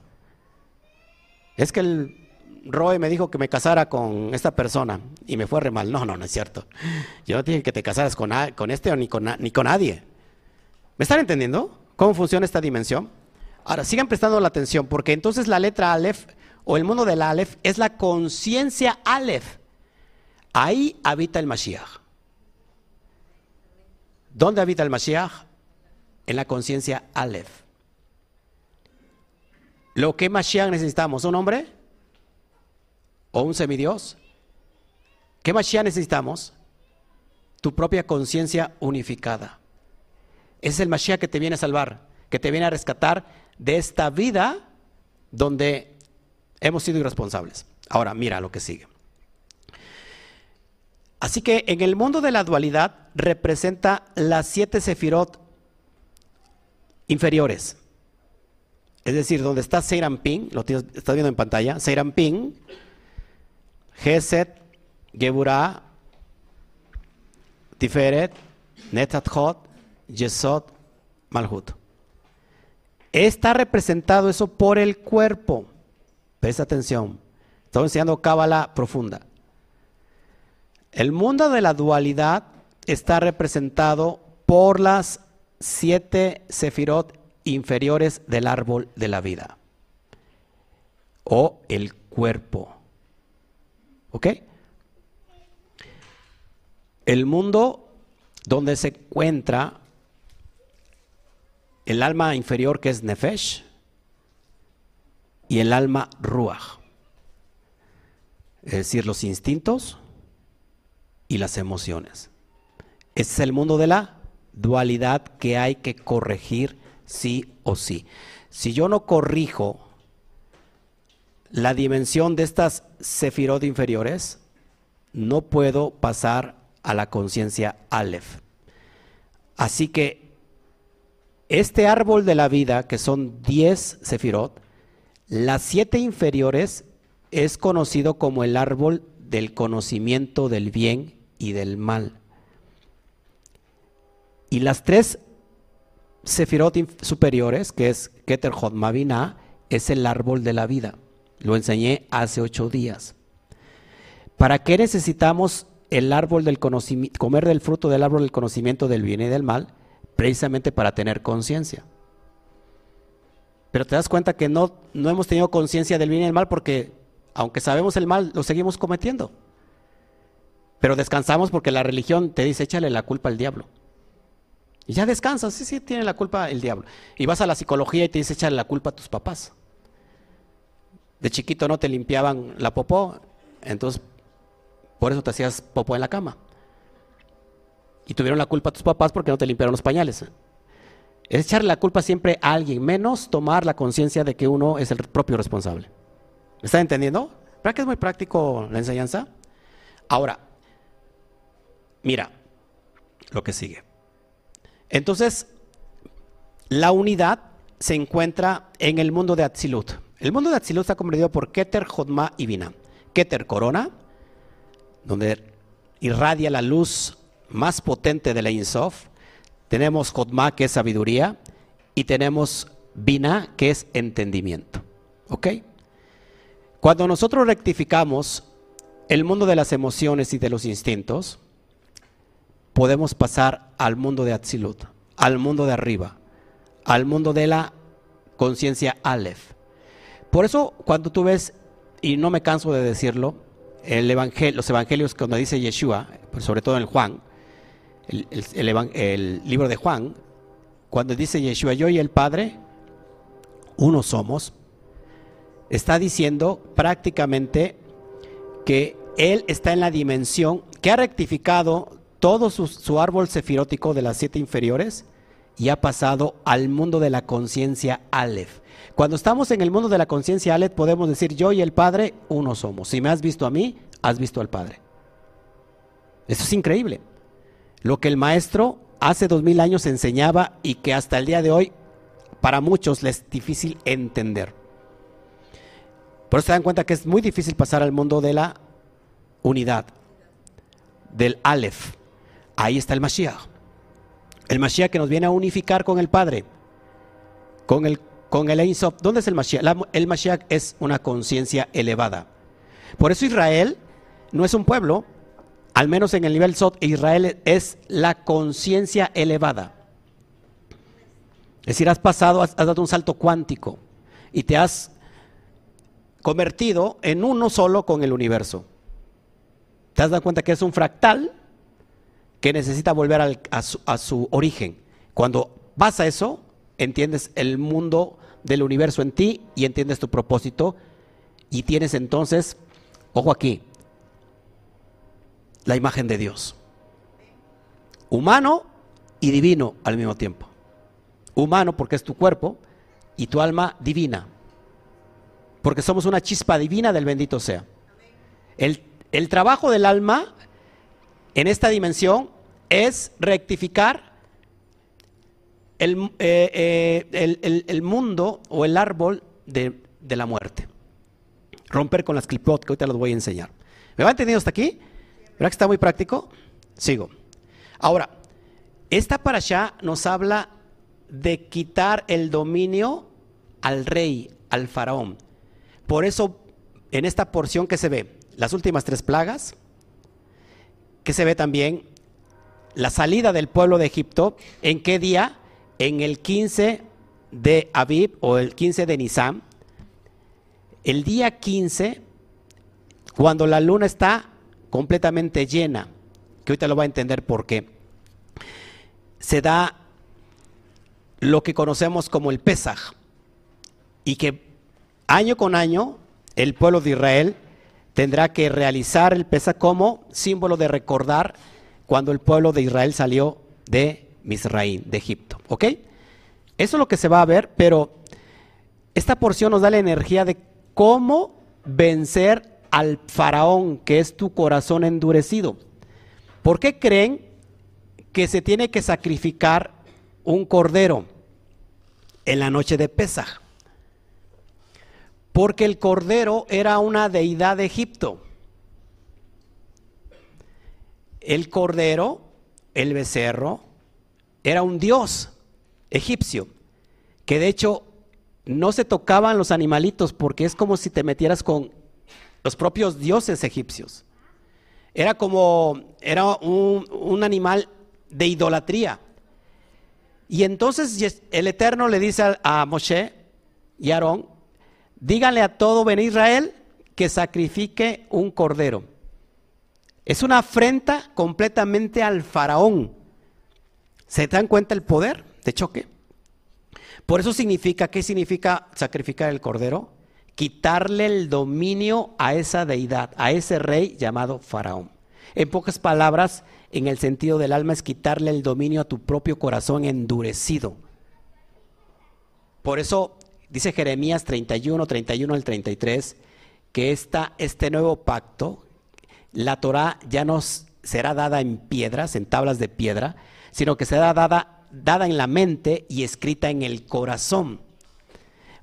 Es que el Roy me dijo que me casara con esta persona y me fue re mal. No, no, no es cierto. Yo no dije que te casaras con, con este o ni con, ni con nadie. ¿Me están entendiendo cómo funciona esta dimensión? Ahora, sigan prestando la atención porque entonces la letra Aleph o el mundo del Aleph es la conciencia Aleph. Ahí habita el Mashiach. ¿Dónde habita el Mashiach? En la conciencia Aleph. Lo que Mashiach necesitamos, un hombre o un semidios? ¿Qué Mashiach necesitamos? Tu propia conciencia unificada. Es el Mashiach que te viene a salvar, que te viene a rescatar de esta vida donde hemos sido irresponsables. Ahora, mira lo que sigue. Así que en el mundo de la dualidad representa las siete sefirot inferiores. Es decir, donde está Seiramping, lo estás viendo en pantalla, Seiramping, Geset, Geburah, Tiferet, Netathot, Yesod, Malhut. Está representado eso por el cuerpo. Presta atención. Estoy enseñando cábala profunda. El mundo de la dualidad está representado por las siete sefirot inferiores del árbol de la vida o el cuerpo. ¿Ok? El mundo donde se encuentra el alma inferior que es Nefesh y el alma Ruach. Es decir, los instintos y las emociones. Es el mundo de la dualidad que hay que corregir sí o sí. Si yo no corrijo la dimensión de estas sefirot inferiores, no puedo pasar a la conciencia Aleph. Así que este árbol de la vida, que son 10 sefirot, las siete inferiores es conocido como el árbol del conocimiento del bien y del mal. Y las tres sefirot superiores, que es Keter Mavina, es el árbol de la vida. Lo enseñé hace ocho días. ¿Para qué necesitamos el árbol del conocimiento, comer del fruto del árbol del conocimiento del bien y del mal? Precisamente para tener conciencia. Pero te das cuenta que no, no hemos tenido conciencia del bien y del mal porque, aunque sabemos el mal, lo seguimos cometiendo. Pero descansamos porque la religión te dice, échale la culpa al diablo. Y ya descansas, sí, sí, tiene la culpa el diablo. Y vas a la psicología y te dice echarle la culpa a tus papás. De chiquito no te limpiaban la popó, entonces por eso te hacías popó en la cama. Y tuvieron la culpa a tus papás porque no te limpiaron los pañales. Es echarle la culpa siempre a alguien, menos tomar la conciencia de que uno es el propio responsable. ¿Me están entendiendo? ¿Verdad que es muy práctico la enseñanza? Ahora, mira lo que sigue. Entonces, la unidad se encuentra en el mundo de Atzilut. El mundo de Atzilut está comprendido por Keter, Jodma y Bina. Keter, corona, donde irradia la luz más potente de la Insof. Tenemos Jodma, que es sabiduría, y tenemos Bina, que es entendimiento. ¿Ok? Cuando nosotros rectificamos el mundo de las emociones y de los instintos, podemos pasar al mundo de Atzilut, al mundo de arriba, al mundo de la conciencia Aleph. Por eso, cuando tú ves, y no me canso de decirlo, el los evangelios cuando dice Yeshua, pues sobre todo en Juan, el, libro de Juan, cuando dice Yeshua, yo y el Padre, uno somos, está diciendo prácticamente que Él está en la dimensión que ha rectificado todo su, árbol sefirótico de las siete inferiores y ha pasado al mundo de la conciencia Aleph. Cuando estamos en el mundo de la conciencia Aleph podemos decir yo y el Padre uno somos. Si me has visto a mí, has visto al Padre. Eso es increíble. Lo que el maestro hace dos mil años enseñaba y que hasta el día de hoy para muchos les es difícil entender. Por eso se dan cuenta que es muy difícil pasar al mundo de la unidad, del Aleph. Ahí está el Mashiach. El Mashiach que nos viene a unificar con el Padre, con el, con el ¿Dónde es el Mashiach? el Mashiach es una conciencia elevada. Por eso Israel no es un pueblo, al menos en el nivel Sot, Israel es la conciencia elevada. Es decir, has pasado, has, dado un salto cuántico y te has convertido en uno solo con el universo. Te has dado cuenta que es un fractal que necesita volver a, su, origen. Cuando pasa eso, entiendes el mundo del universo en ti y entiendes tu propósito y tienes entonces, ojo aquí, la imagen de Dios. Humano y divino al mismo tiempo. Humano porque es tu cuerpo y tu alma divina. Porque somos una chispa divina del bendito sea. El, el trabajo del alma en esta dimensión es rectificar el, eh, eh, el, mundo o el árbol de, la muerte. Romper con las clipot, que ahorita los voy a enseñar. ¿Me va entendido hasta aquí? ¿Verdad que está muy práctico? Sigo. Ahora, esta para allá nos habla de quitar el dominio al rey, al faraón. Por eso, en esta porción que se ve, las últimas tres plagas, que se ve también la salida del pueblo de Egipto, ¿en qué día? En el 15 de Abib o el 15 de Nisan. El día 15, cuando la luna está completamente llena, que ahorita lo va a entender por qué, se da lo que conocemos como el Pesaj, y que año con año el pueblo de Israel tendrá que realizar el Pesach como símbolo de recordar cuando el pueblo de Israel salió de Misraín, de Egipto. ¿Ok? Eso es lo que se va a ver, pero esta porción nos da la energía de cómo vencer al faraón, que es tu corazón endurecido. ¿Por qué creen que se tiene que sacrificar un cordero en la noche de Pesaj? Porque el cordero era una deidad de Egipto. El cordero, el becerro, era un dios egipcio, que de hecho no se tocaban los animalitos porque es como si te metieras con los propios dioses egipcios. Era como, era un, animal de idolatría. Y entonces el Eterno le dice a, a Moshe y a Aarón, díganle a todo Ben Israel que sacrifique un cordero. Es una afrenta completamente al faraón, ¿Se dan cuenta el poder de choque? Por eso significa, ¿qué significa sacrificar el cordero? Quitarle el dominio a esa deidad, a ese rey llamado Faraón. En pocas palabras, en el sentido del alma es quitarle el dominio a tu propio corazón endurecido. Por eso dice Jeremías 31, 31 al 33, que esta, este nuevo pacto, la Torah ya no será dada en piedras, en tablas de piedra, sino que será dada, dada en la mente y escrita en el corazón.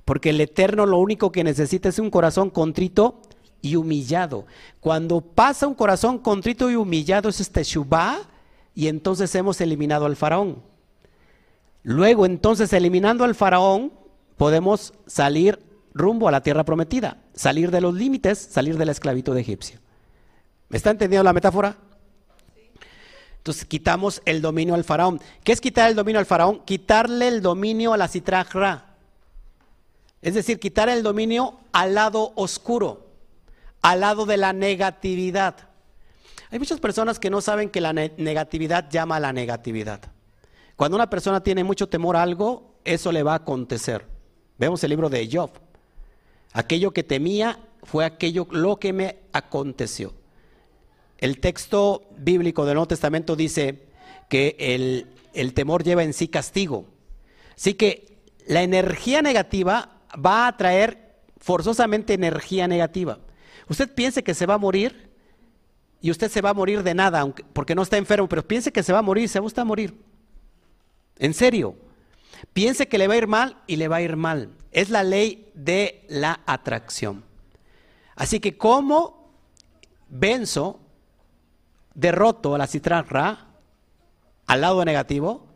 Porque el Eterno lo único que necesita es un corazón contrito y humillado. Cuando pasa un corazón contrito y humillado es este Shubá y entonces hemos eliminado al faraón. Luego entonces eliminando al faraón podemos salir rumbo a la tierra prometida, salir de los límites, salir de la esclavitud de egipcio. ¿Me está entendiendo la metáfora? Entonces quitamos el dominio al faraón. ¿Qué es quitar el dominio al faraón? Quitarle el dominio a la citrajra. Es decir, quitar el dominio al lado oscuro al lado de la negatividad. Hay muchas personas que no saben que la negatividad llama a la negatividad. Cuando una persona tiene mucho temor a algo, eso le va a acontecer. Vemos el libro de Job. Aquello que temía fue aquello lo que me aconteció. El texto bíblico del Nuevo Testamento dice que el, el temor lleva en sí castigo. Así que la energía negativa va a traer forzosamente energía negativa. Usted piense que se va a morir y usted se va a morir de nada, porque no está enfermo, pero piense que se va a morir, se gusta morir. En serio. Piense que le va a ir mal y le va a ir mal. Es la ley de la atracción. Así que ¿cómo venzo, derroto a la citrarra al lado negativo?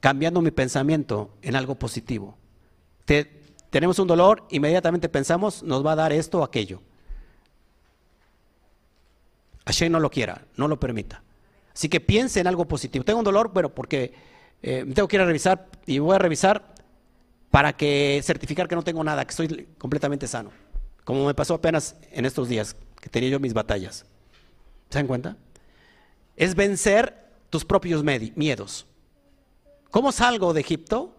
Cambiando mi pensamiento en algo positivo. Te, tenemos un dolor, inmediatamente pensamos, nos va a dar esto o aquello. Hashem no lo quiera, no lo permita. Así que piense en algo positivo. Tengo un dolor, bueno, porque eh, tengo que ir a revisar y voy a revisar para que certificar que no tengo nada, que estoy completamente sano. Como me pasó apenas en estos días, que tenía yo mis batallas. ¿Se dan cuenta? Es vencer tus propios miedos. ¿Cómo salgo de Egipto?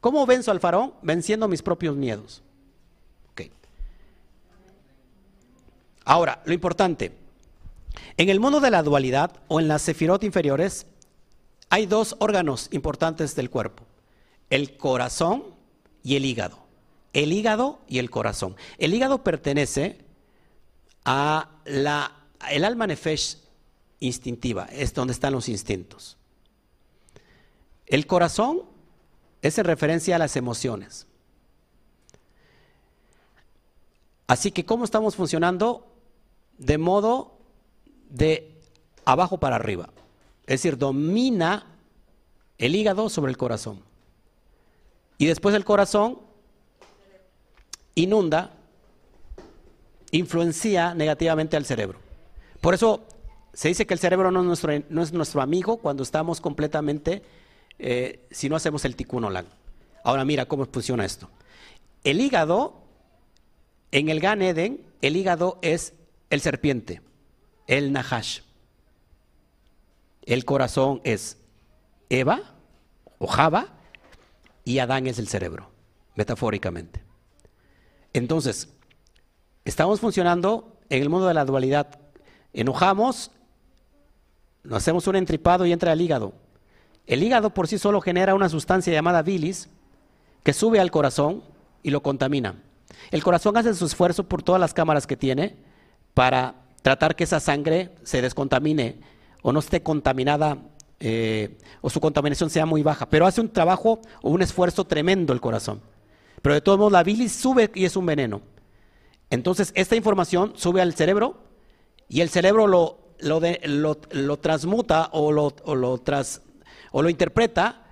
¿Cómo venzo al faraón? Venciendo mis propios miedos. Ahora, lo importante, en el mundo de la dualidad o en las sefirot inferiores, hay dos órganos importantes del cuerpo, el corazón y el hígado. El hígado y el corazón. El hígado pertenece a la, el alma nefesh instintiva, es donde están los instintos. El corazón es en referencia a las emociones. Así que, ¿cómo estamos funcionando? De modo de abajo para arriba. Es decir, domina el hígado sobre el corazón. Y después el corazón inunda, influencia negativamente al cerebro. Por eso se dice que el cerebro no es nuestro, amigo cuando estamos completamente eh, si no hacemos el tikkun Ahora mira cómo funciona esto. El hígado, en el Gan Eden, el hígado es el serpiente, el Nahash. El corazón es Eva o Java y Adán es el cerebro, metafóricamente. Entonces, estamos funcionando en el mundo de la dualidad. Enojamos, nos hacemos un entripado y entra al hígado. El hígado por sí solo genera una sustancia llamada bilis que sube al corazón y lo contamina. El corazón hace su esfuerzo por todas las cámaras que tiene para tratar que esa sangre se descontamine o no esté contaminada eh, o su contaminación sea muy baja. Pero hace un trabajo o un esfuerzo tremendo el corazón. Pero de todos modos la bilis sube y es un veneno. Entonces esta información sube al cerebro y el cerebro lo, lo, transmuta o lo, o lo tras, o lo interpreta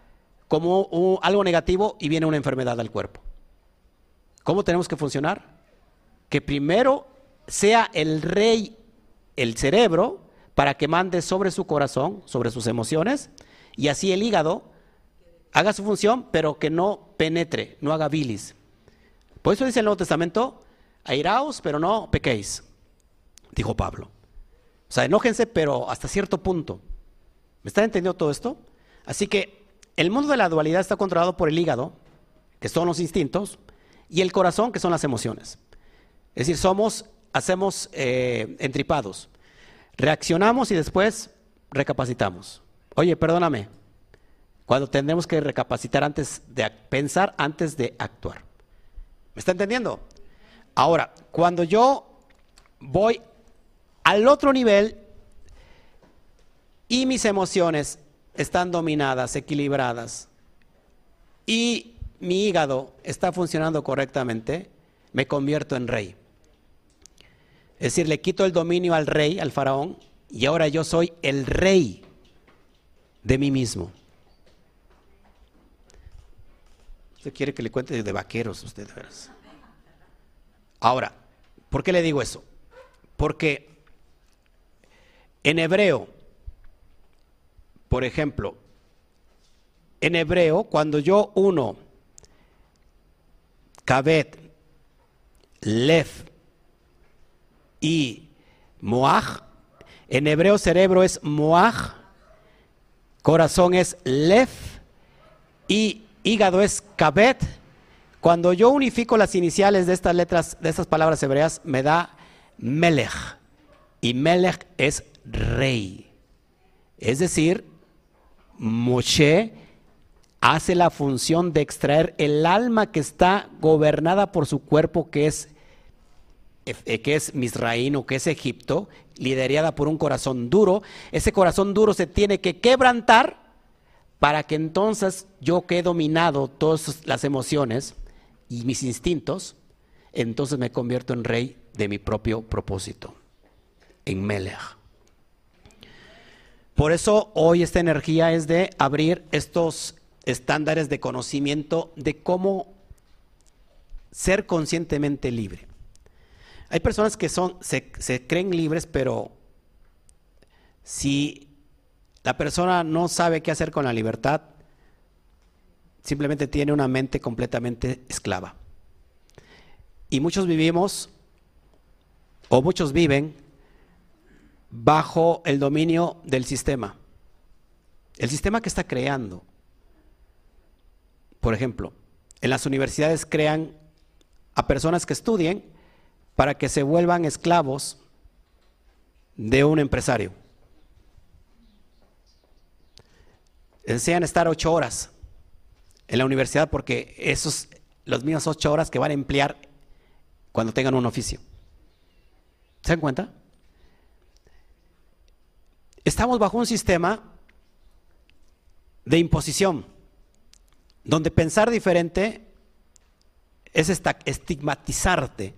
como algo negativo y viene una enfermedad al cuerpo. ¿Cómo tenemos que funcionar? Que primero sea el rey, el cerebro, para que mande sobre su corazón, sobre sus emociones, y así el hígado haga su función, pero que no penetre, no haga bilis. Por eso dice el Nuevo Testamento, airaos, pero no pequéis, dijo Pablo. O sea, enójense, pero hasta cierto punto. ¿Me están entendiendo todo esto? Así que el mundo de la dualidad está controlado por el hígado, que son los instintos, y el corazón, que son las emociones. Es decir, somos, hacemos eh, entripados. Reaccionamos y después recapacitamos. Oye, perdóname, cuando tendremos que recapacitar antes de pensar antes de actuar. ¿Me está entendiendo? Ahora, cuando yo voy al otro nivel y mis emociones están dominadas, equilibradas, y mi hígado está funcionando correctamente, me convierto en rey. Es decir, le quito el dominio al rey, al faraón, y ahora yo soy el rey de mí mismo. Usted quiere que le cuente de vaqueros, usted, veras. Ahora, ¿por qué le digo eso? Porque en hebreo, por ejemplo, en hebreo, cuando yo uno, kabet, lef y moaj, en hebreo cerebro es moaj, corazón es lef y hígado es kabet. Cuando yo unifico las iniciales de estas letras, de estas palabras hebreas, me da melech. Y melech es rey. Es decir, Moshe hace la función de extraer el alma que está gobernada por su cuerpo, que es, que es Misraín o que es Egipto, liderada por un corazón duro. Ese corazón duro se tiene que quebrantar para que entonces yo quede dominado todas las emociones y mis instintos, entonces me convierto en rey de mi propio propósito, en Melech. Por eso hoy esta energía es de abrir estos estándares de conocimiento de cómo ser conscientemente libre. Hay personas que son, se, se creen libres, pero si la persona no sabe qué hacer con la libertad, simplemente tiene una mente completamente esclava. Y muchos vivimos, o muchos viven, bajo el dominio del sistema. El sistema que está creando. Por ejemplo, en las universidades crean a personas que estudien para que se vuelvan esclavos de un empresario. Enseñan estar ocho horas en la universidad porque esos, las mismas ocho horas que van a emplear cuando tengan un oficio. ¿Se dan cuenta? Estamos bajo un sistema de imposición, donde pensar diferente es estigmatizarte,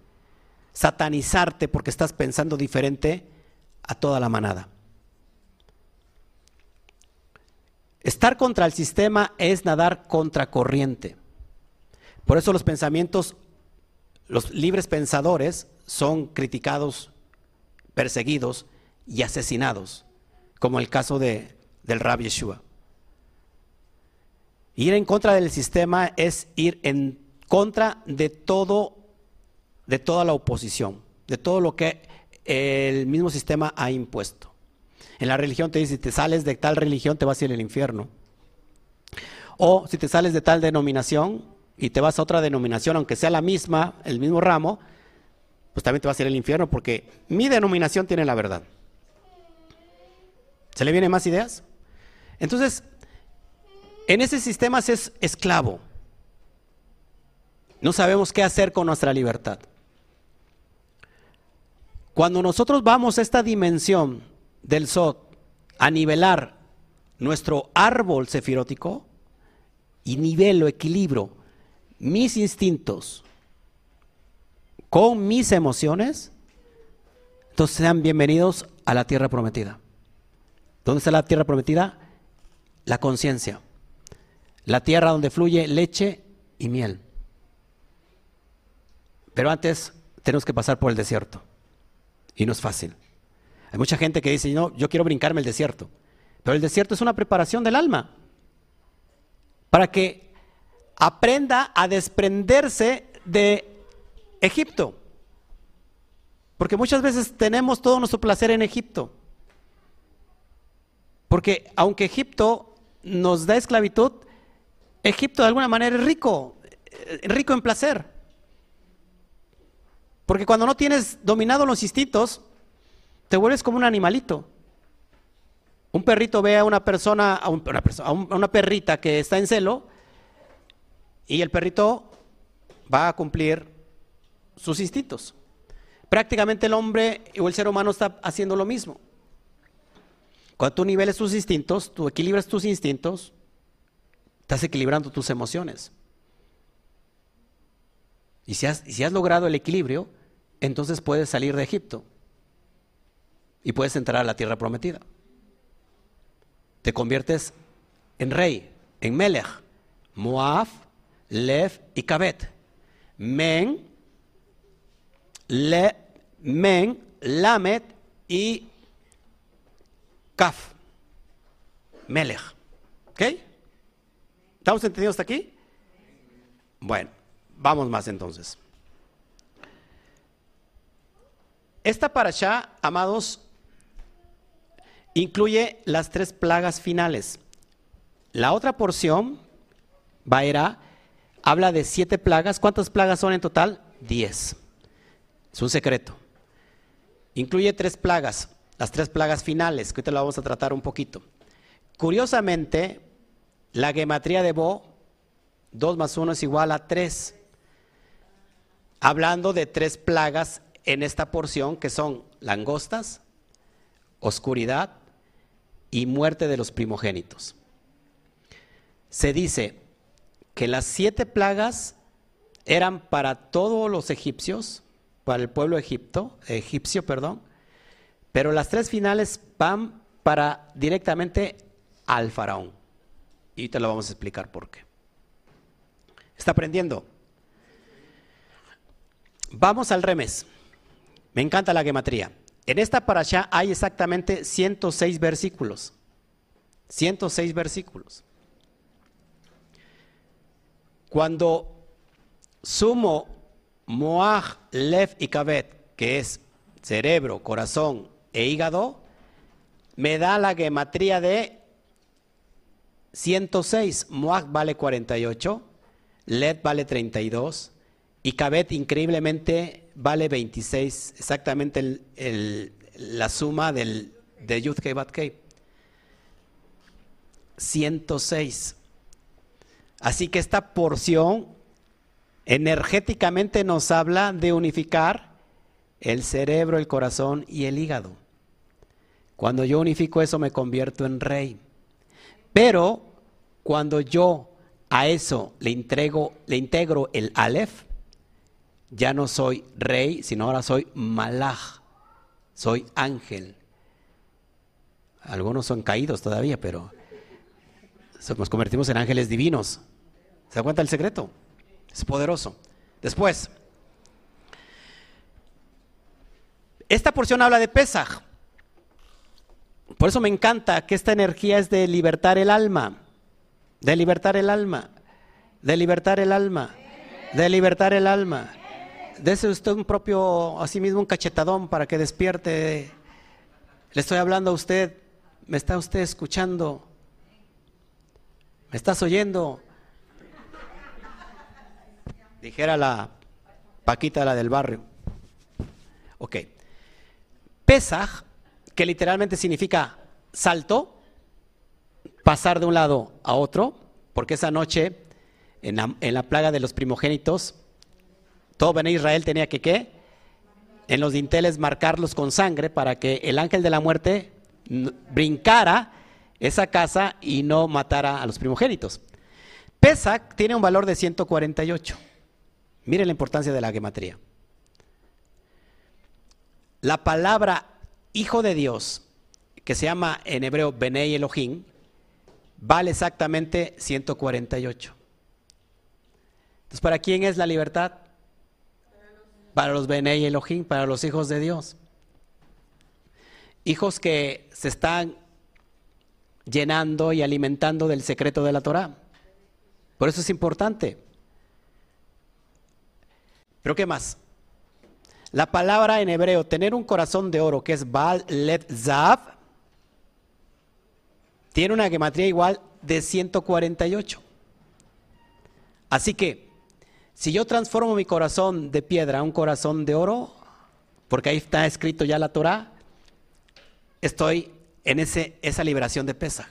satanizarte porque estás pensando diferente a toda la manada. Estar contra el sistema es nadar contra corriente. Por eso los pensamientos, los libres pensadores son criticados, perseguidos y asesinados como el caso de, del Rabbi Yeshua. Ir en contra del sistema es ir en contra de todo, de toda la oposición, de todo lo que el mismo sistema ha impuesto. En la religión te dice, si te sales de tal religión te vas a ir al infierno. O si te sales de tal denominación y te vas a otra denominación, aunque sea la misma, el mismo ramo, pues también te vas a ir al infierno porque mi denominación tiene la verdad. ¿Se le vienen más ideas? Entonces, en ese sistema se es esclavo. No sabemos qué hacer con nuestra libertad. Cuando nosotros vamos a esta dimensión del Sot a nivelar nuestro árbol sefirótico y nivelo, equilibrio mis instintos con mis emociones, entonces sean bienvenidos a la tierra prometida. ¿Dónde está la tierra prometida? La conciencia. La tierra donde fluye leche y miel. Pero antes tenemos que pasar por el desierto. Y no es fácil. Hay mucha gente que dice, no, yo quiero brincarme el desierto. Pero el desierto es una preparación del alma. Para que aprenda a desprenderse de Egipto. Porque muchas veces tenemos todo nuestro placer en Egipto. Porque aunque Egipto nos da esclavitud, Egipto de alguna manera es rico, eh, rico en placer. Porque cuando no tienes dominado los instintos, te vuelves como un animalito. Un perrito ve a una persona, a, una, persona, a una perrita que está en celo, y el perrito va a cumplir sus instintos. Prácticamente el hombre o el ser humano está haciendo lo mismo. Cuando tú niveles tus instintos, tú equilibras tus instintos, estás equilibrando tus emociones. Y si has, si has logrado el equilibrio, entonces puedes salir de Egipto y puedes entrar a la tierra prometida. Te conviertes en rey, en Melech, Moab, Lev y Kabet. Men, Le, Men, Lamet y Kaf. Melech. ¿Ok? ¿Estamos entendidos hasta aquí? Bueno, vamos más entonces. Esta parasha, amados, incluye las tres plagas finales. La otra porción, Baera, habla de siete plagas. ¿Cuántas plagas son en total? Diez. Es un secreto. Incluye tres plagas, las tres plagas finales, que ahorita lo vamos a tratar un poquito. Curiosamente, la gematría de Bo, 2 más 1 es igual a 3. Hablando de tres plagas en esta porción que son langostas, oscuridad y muerte de los primogénitos. Se dice que las siete plagas eran para todos los egipcios, para el pueblo egipto, egipcio, perdón, pero las tres finales van para directamente al faraón. Y te lo vamos a explicar por qué. ¿Está aprendiendo? Vamos al remes. Me encanta la gematría. En esta parasha hay exactamente 106 versículos. 106 versículos. Cuando sumo Moaj, Lev y Kabet, que es cerebro, corazón e hígado, me da la gematría de 106. Moaj vale 48, Lev vale 32 y Kabet increíblemente vale 26, exactamente la suma del, de Yud Kei Bat 106. Así que esta porción energéticamente nos habla de unificar el cerebro, el corazón y el hígado. Cuando yo unifico eso me convierto en rey. Pero cuando yo a eso le entrego, le integro el Aleph, ya no soy rey, sino ahora soy malaj, soy ángel. Algunos son caídos todavía, pero nos convertimos en ángeles divinos. ¿Se da cuenta el secreto? Es poderoso. Después, esta porción habla de Pesaj. Por eso me encanta que esta energía es de libertar el alma, de libertar el alma, de libertar el alma, de libertar el alma. Dese usted un propio, así mismo un cachetadón para que despierte. Le estoy hablando a usted, me está usted escuchando, me estás oyendo. Dijera la Paquita, la del barrio. Ok. Pesaj, que literalmente significa salto, pasar de un lado a otro, porque esa noche en la, en la plaga de los primogénitos todo Ben Israel tenía que qué? En los dinteles marcarlos con sangre para que el ángel de la muerte brincara esa casa y no matara a los primogénitos. Pesach tiene un valor de 148. Miren la importancia de la gematría. La palabra hijo de Dios, que se llama en hebreo Benei Elohim, vale exactamente 148. Entonces, ¿para quién es la libertad? Para los Benei Elohim, para los hijos de Dios. Hijos que se están llenando y alimentando del secreto de la Torah. Por eso es importante. Pero ¿qué más? La palabra en hebreo, tener un corazón de oro, que es Baal Let Zav, tiene una gematría igual de 148. Así que, si yo transformo mi corazón de piedra a un corazón de oro, porque ahí está escrito ya la Torah, estoy en ese, esa liberación de pesa.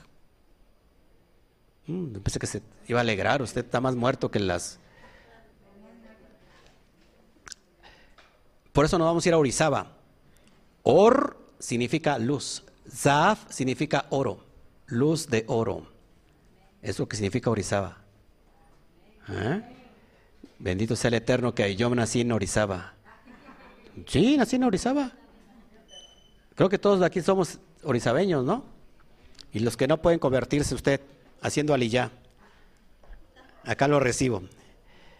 Mm, pensé que se iba a alegrar, usted está más muerto que las... Por eso no vamos a ir a Orizaba. Or significa luz, Zaf significa oro, luz de oro. Es lo que significa Orizaba. ¿Eh? Bendito sea el Eterno que yo nací en Orizaba. Sí, nací en Orizaba. Creo que todos aquí somos orizabeños, ¿no? Y los que no pueden convertirse usted haciendo aliyá. Acá lo recibo,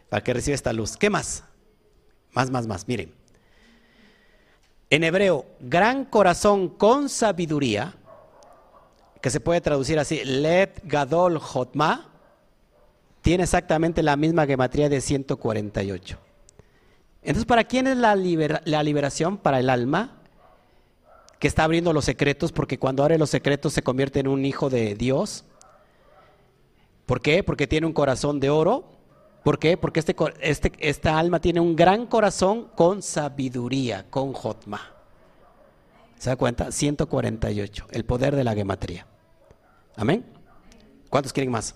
para que reciba esta luz. ¿Qué más? Más, más, más. Miren. En hebreo, gran corazón con sabiduría, que se puede traducir así, Let Gadol Jotma, tiene exactamente la misma gematría de 148. Entonces, ¿para quién es la, la liberación? Para el alma, que está abriendo los secretos, porque cuando abre los secretos se convierte en un hijo de Dios. ¿Por qué? Porque tiene un corazón de oro. ¿Por qué? Porque este, este, esta alma tiene un gran corazón con sabiduría, con Jotma. ¿Se da cuenta? 148, el poder de la gematría. Amén. ¿Cuántos quieren más?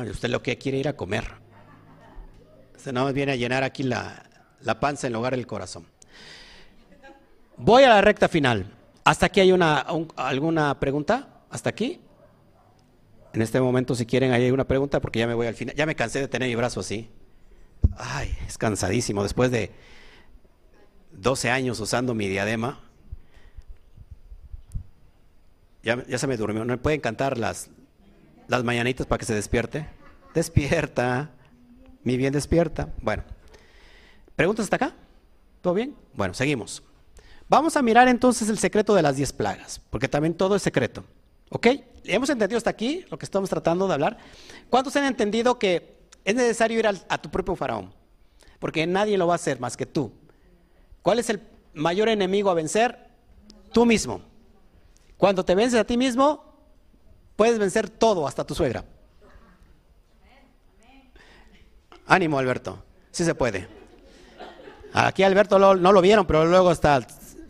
Usted lo que quiere ir a comer. Usted no viene a llenar aquí la, panza en lugar del corazón. Voy a la recta final. ¿Hasta aquí hay una, alguna pregunta? ¿Hasta aquí? En este momento, si quieren, hay una pregunta porque ya me voy al final. Ya me cansé de tener mi brazo así. Ay, es cansadísimo. Después de 12 años usando mi diadema, ya, ya se me durmió. ¿No me pueden cantar las, las mañanitas para que se despierte? Despierta, mi bien despierta. Bueno, ¿preguntas hasta acá? ¿Todo bien? Bueno, seguimos. Vamos a mirar entonces el secreto de las 10 plagas, porque también todo es secreto. ¿Ok? ¿Hemos entendido hasta aquí lo que estamos tratando de hablar? ¿Cuántos han entendido que es necesario ir a tu propio faraón? Porque nadie lo va a hacer más que tú. ¿Cuál es el mayor enemigo a vencer? Tú mismo. Cuando te vences a ti mismo, puedes vencer todo, hasta tu suegra. Ánimo, Alberto. Sí se puede. Aquí Alberto no lo vieron, pero luego está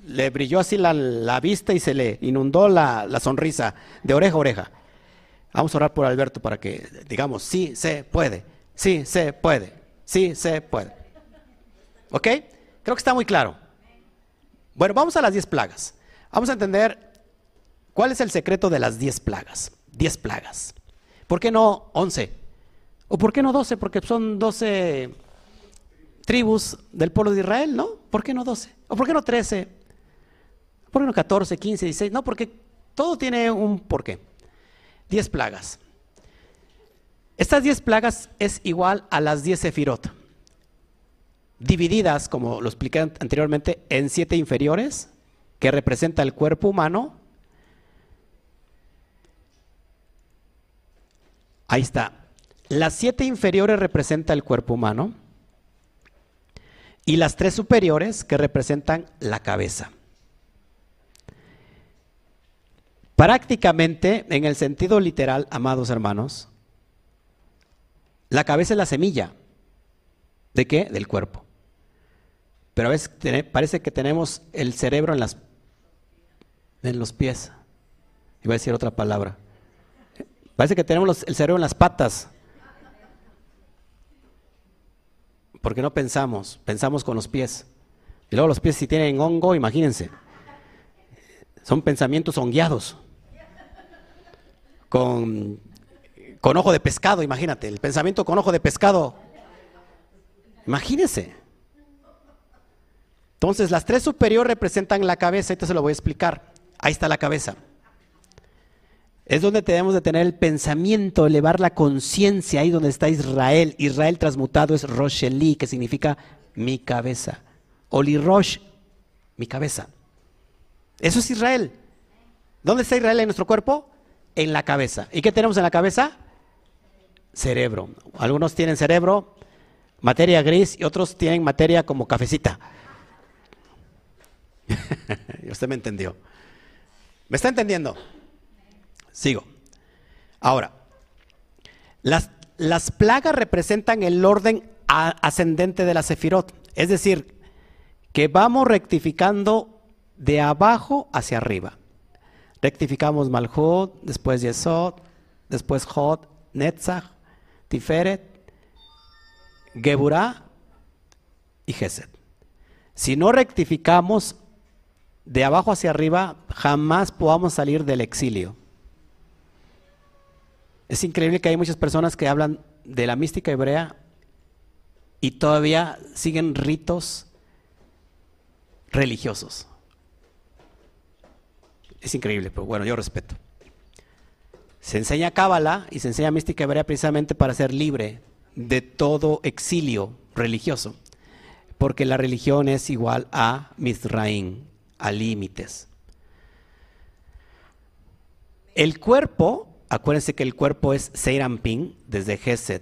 le brilló así la, vista y se le inundó la, sonrisa de oreja a oreja. Vamos a orar por Alberto para que digamos, sí se puede, sí se puede, sí se puede. ¿Ok? Creo que está muy claro. Bueno, vamos a las 10 plagas. Vamos a entender cuál es el secreto de las 10 plagas. 10 plagas. ¿Por qué no 11? ¿O por qué no 12? Porque son 12 tribus del pueblo de Israel, ¿no? ¿Por qué no 12? ¿O por qué no 13? ¿Por qué no 14, 15, 16? No, porque todo tiene un porqué. 10 plagas. Estas 10 plagas es igual a las 10 sefirot, divididas, como lo expliqué anteriormente, en 7 inferiores, que representa el cuerpo humano. Ahí está. Las 7 inferiores representan el cuerpo humano y las 3 superiores que representan la cabeza. Prácticamente, en el sentido literal, amados hermanos, la cabeza es la semilla. ¿De qué? Del cuerpo. Pero a veces parece que tenemos el cerebro en, en los pies. Iba a decir otra palabra. Parece que tenemos el cerebro en las patas. Porque no pensamos, pensamos con los pies. Y luego los pies si tienen hongo, imagínense. Son pensamientos hongueados con, con ojo de pescado, imagínate, el pensamiento con ojo de pescado. Imagínese. Entonces, las tres superiores representan la cabeza, esto se lo voy a explicar. Ahí está la cabeza. Es donde tenemos de tener el pensamiento, elevar la conciencia, ahí donde está Israel. Israel transmutado es Rosheli, que significa mi cabeza. Oli Rosh, mi cabeza. Eso es Israel. ¿Dónde está Israel en nuestro cuerpo? en la cabeza. ¿Y qué tenemos en la cabeza? Cerebro. Algunos tienen cerebro, materia gris y otros tienen materia como cafecita. Usted me entendió. ¿Me está entendiendo? Sigo. Ahora, las, las plagas representan el orden ascendente de la Sefirot. Es decir, que vamos rectificando de abajo hacia arriba. Rectificamos Malhut, después Yesod, después Hod, Netzach, Tiferet, Geburah y Gesed. Si no rectificamos de abajo hacia arriba, jamás podamos salir del exilio. Es increíble que hay muchas personas que hablan de la mística hebrea y todavía siguen ritos religiosos. Es increíble, pero bueno, yo respeto. Se enseña Cábala y se enseña mística hebrea precisamente para ser libre de todo exilio religioso, porque la religión es igual a Mizraim, a límites. El cuerpo, acuérdense que el cuerpo es Seirampin, desde Gesed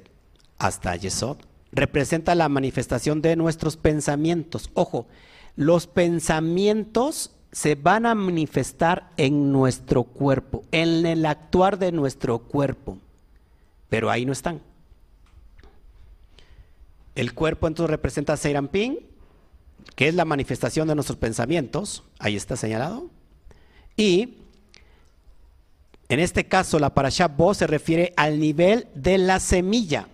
hasta Yesod, representa la manifestación de nuestros pensamientos. Ojo, los pensamientos se van a manifestar en nuestro cuerpo, en el actuar de nuestro cuerpo, pero ahí no están. El cuerpo entonces representa Ping, que es la manifestación de nuestros pensamientos, ahí está señalado, y en este caso la parasha Bo se refiere al nivel de la semilla,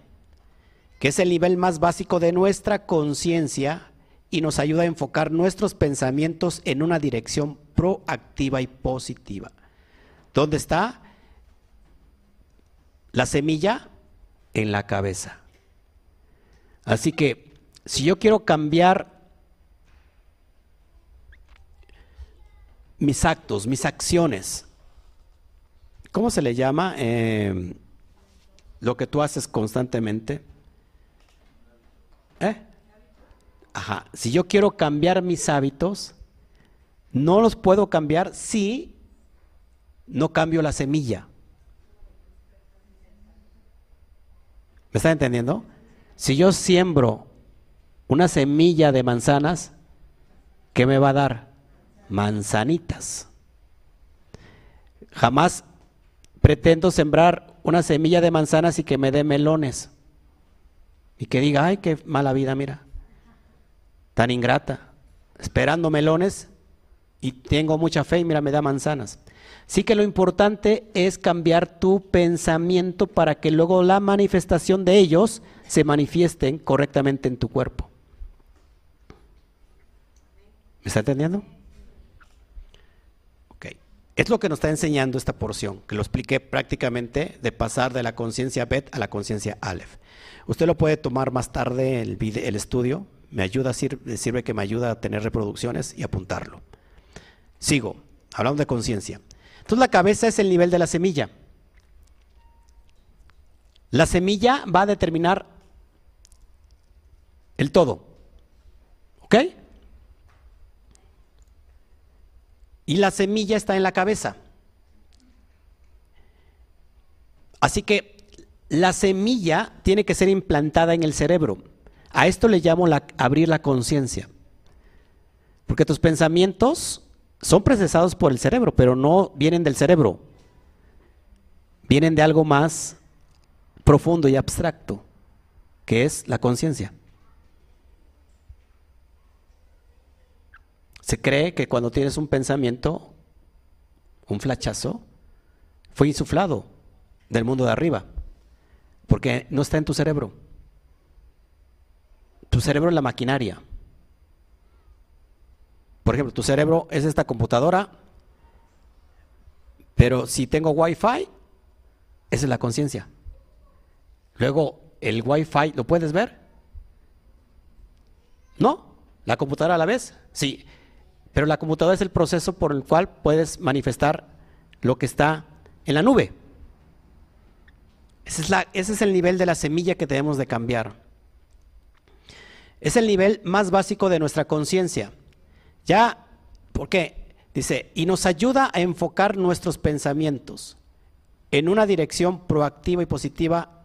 que es el nivel más básico de nuestra conciencia y nos ayuda a enfocar nuestros pensamientos en una dirección proactiva y positiva. ¿Dónde está? La semilla en la cabeza. Así que si yo quiero cambiar mis actos, mis acciones, ¿cómo se le llama? Eh, lo que tú haces constantemente. ¿Eh? Ajá, si yo quiero cambiar mis hábitos, no los puedo cambiar si no cambio la semilla. ¿Me está entendiendo? Si yo siembro una semilla de manzanas, ¿qué me va a dar? Manzanitas. Jamás pretendo sembrar una semilla de manzanas y que me dé melones. Y que diga, ay, qué mala vida, mira tan ingrata, esperando melones y tengo mucha fe y mira, me da manzanas. Sí que lo importante es cambiar tu pensamiento para que luego la manifestación de ellos se manifiesten correctamente en tu cuerpo. ¿Me está entendiendo? Es lo que nos está enseñando esta porción, que lo expliqué prácticamente de pasar de la conciencia Bet a la conciencia Aleph. Usted lo puede tomar más tarde el, el estudio, me ayuda, sirve que me ayuda a tener reproducciones y apuntarlo. Sigo, hablando de conciencia. Entonces la cabeza es el nivel de la semilla. La semilla va a determinar el todo. ¿Ok? Y la semilla está en la cabeza. Así que la semilla tiene que ser implantada en el cerebro. A esto le llamo abrir la conciencia. Porque tus pensamientos son procesados por el cerebro, pero no vienen del cerebro. Vienen de algo más profundo y abstracto, que es la conciencia. Se cree que cuando tienes un pensamiento, un flachazo, fue insuflado del mundo de arriba, porque no está en tu cerebro. Tu cerebro es la maquinaria. Por ejemplo, tu cerebro es esta computadora, pero si tengo Wi-Fi, esa es la conciencia. Luego, el Wi-Fi, ¿lo puedes ver? ¿No? ¿La computadora a la vez? Sí. Pero la computadora es el proceso por el cual puedes manifestar lo que está en la nube. Ese es, el nivel de la semilla que debemos de cambiar. Es el nivel más básico de nuestra conciencia. Ya, ¿por qué? Dice, y nos ayuda a enfocar nuestros pensamientos en una dirección proactiva y positiva.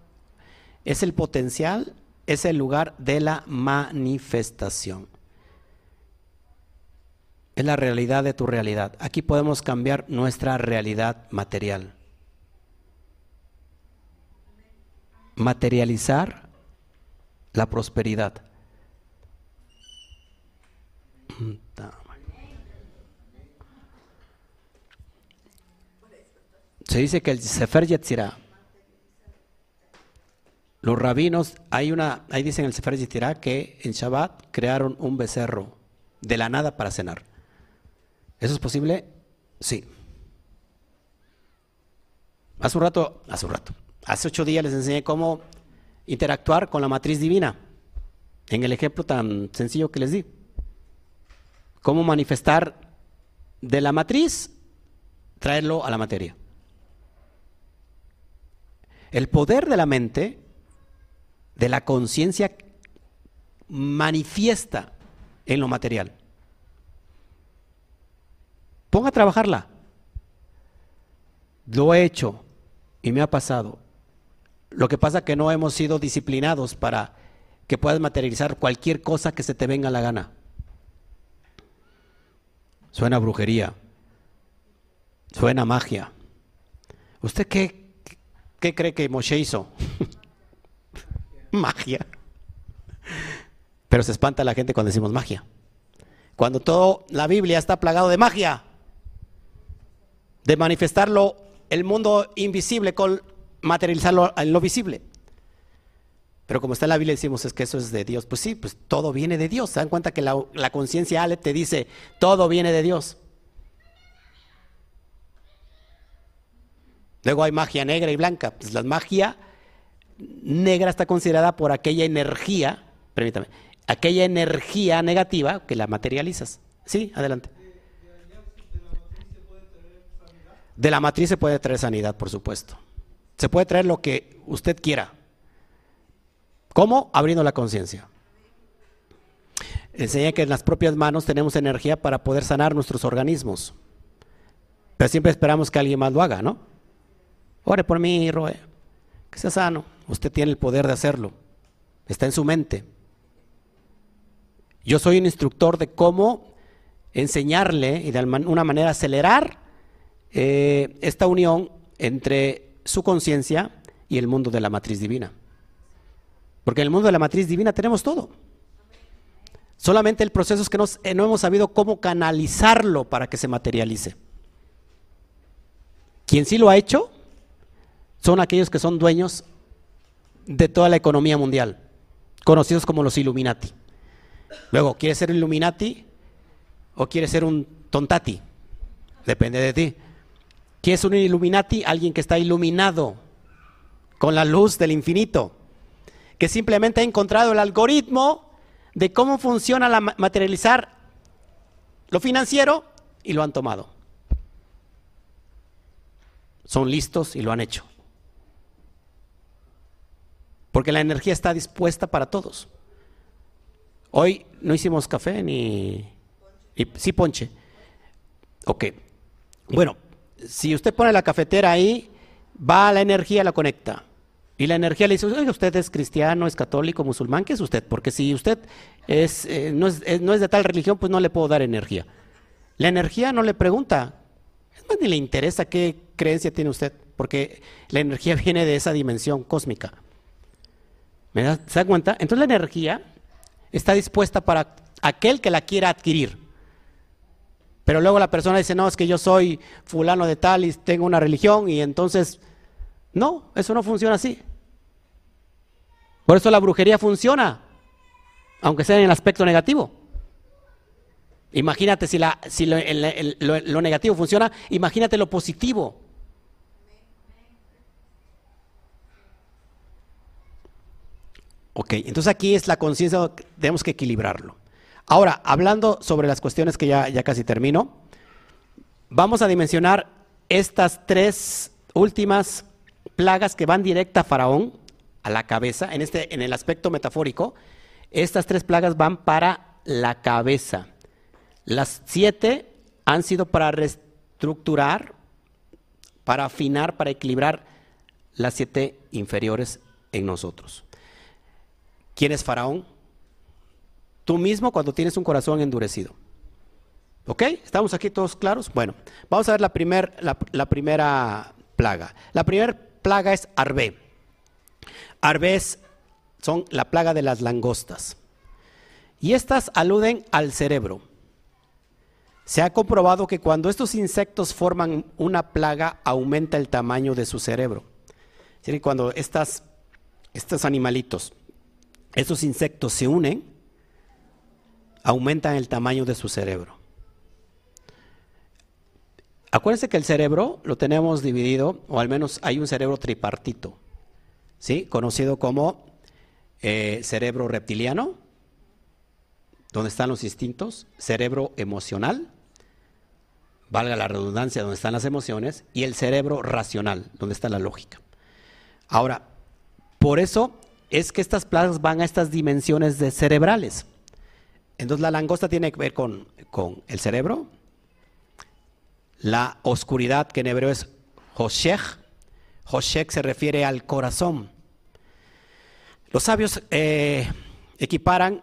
Es el potencial, es el lugar de la manifestación. Es la realidad de tu realidad. Aquí podemos cambiar nuestra realidad material. Materializar la prosperidad. Se dice que el Sefer Yetzirah, los rabinos, hay una, ahí dicen el Sefer Yetzirah que en Shabbat crearon un becerro de la nada para cenar. ¿Eso es posible? Sí. Hace un rato, hace un rato, hace ocho días les enseñé cómo interactuar con la matriz divina, en el ejemplo tan sencillo que les di. Cómo manifestar de la matriz, traerlo a la materia. El poder de la mente, de la conciencia, manifiesta en lo material. Ponga a trabajarla. Lo he hecho y me ha pasado. Lo que pasa es que no hemos sido disciplinados para que puedas materializar cualquier cosa que se te venga a la gana. Suena brujería. Suena magia. ¿Usted qué, qué cree que Moshe hizo? magia. Pero se espanta la gente cuando decimos magia. Cuando toda la Biblia está plagado de magia. De manifestarlo el mundo invisible con materializarlo en lo visible. Pero como está en la Biblia decimos es que eso es de Dios. Pues sí, pues todo viene de Dios. Se dan cuenta que la, conciencia Ale te dice, todo viene de Dios. Luego hay magia negra y blanca. Pues la magia negra está considerada por aquella energía, permítame, aquella energía negativa que la materializas. Sí, adelante. De la matriz se puede traer sanidad, por supuesto. Se puede traer lo que usted quiera. ¿Cómo? Abriendo la conciencia. Enseña que en las propias manos tenemos energía para poder sanar nuestros organismos. Pero siempre esperamos que alguien más lo haga, ¿no? Ore por mí, Roe. Que sea sano. Usted tiene el poder de hacerlo. Está en su mente. Yo soy un instructor de cómo enseñarle y de una manera acelerar eh, esta unión entre su conciencia y el mundo de la matriz divina. Porque en el mundo de la matriz divina tenemos todo. Solamente el proceso es que eh, no hemos sabido cómo canalizarlo para que se materialice. Quien sí lo ha hecho son aquellos que son dueños de toda la economía mundial, conocidos como los Illuminati. Luego, ¿quieres ser Illuminati o quieres ser un tontati? Depende de ti. ¿Qué es un Illuminati? Alguien que está iluminado con la luz del infinito, que simplemente ha encontrado el algoritmo de cómo funciona la materializar lo financiero y lo han tomado. Son listos y lo han hecho. Porque la energía está dispuesta para todos. Hoy no hicimos café ni... sí, ponche. Ok. Bueno, si usted pone la cafetera ahí, va la energía, la conecta. Y la energía le dice, oye, usted es cristiano, es católico, musulmán, ¿qué es usted? Porque si usted es, eh, no, es, no, es, de tal religión, pues no le puedo dar energía. La energía no le pregunta, ni le interesa qué creencia tiene usted, porque la energía viene de esa dimensión cósmica. ¿Me da, ¿Se da cuenta? Entonces la energía está dispuesta para aquel que la quiera adquirir. Pero luego la persona dice, no, es que yo soy fulano de tal y tengo una religión y entonces, no, eso no funciona así. Por eso la brujería funciona, aunque sea en el aspecto negativo. Imagínate si, la, si lo, lo negativo funciona, imagínate lo positivo. Ok, entonces aquí es la conciencia, tenemos que equilibrarlo. Ahora, hablando sobre las cuestiones que ya, ya casi termino, vamos a dimensionar estas tres últimas plagas que van directa a Faraón, a la cabeza, en, este, en el aspecto metafórico. Estas tres plagas van para la cabeza. Las siete han sido para reestructurar, para afinar, para equilibrar las siete inferiores en nosotros. ¿Quién es Faraón? Tú mismo cuando tienes un corazón endurecido. ¿Ok? ¿Estamos aquí todos claros? Bueno, vamos a ver la, primer, la, primera plaga. La primera plaga es Arbe. Arbés son la plaga de las langostas. Y estas aluden al cerebro. Se ha comprobado que cuando estos insectos forman una plaga, aumenta el tamaño de su cerebro. Es cuando estas, estos animalitos, estos insectos se unen, aumentan el tamaño de su cerebro. Acuérdense que el cerebro lo tenemos dividido, o al menos hay un cerebro tripartito, ¿sí? conocido como eh, cerebro reptiliano, donde están los instintos, cerebro emocional, valga la redundancia, donde están las emociones, y el cerebro racional, donde está la lógica. Ahora, por eso es que estas plagas van a estas dimensiones de cerebrales. Entonces la langosta tiene que ver con, el cerebro, la oscuridad que en hebreo es Hoshech. Hoshech se refiere al corazón. Los sabios eh, equiparan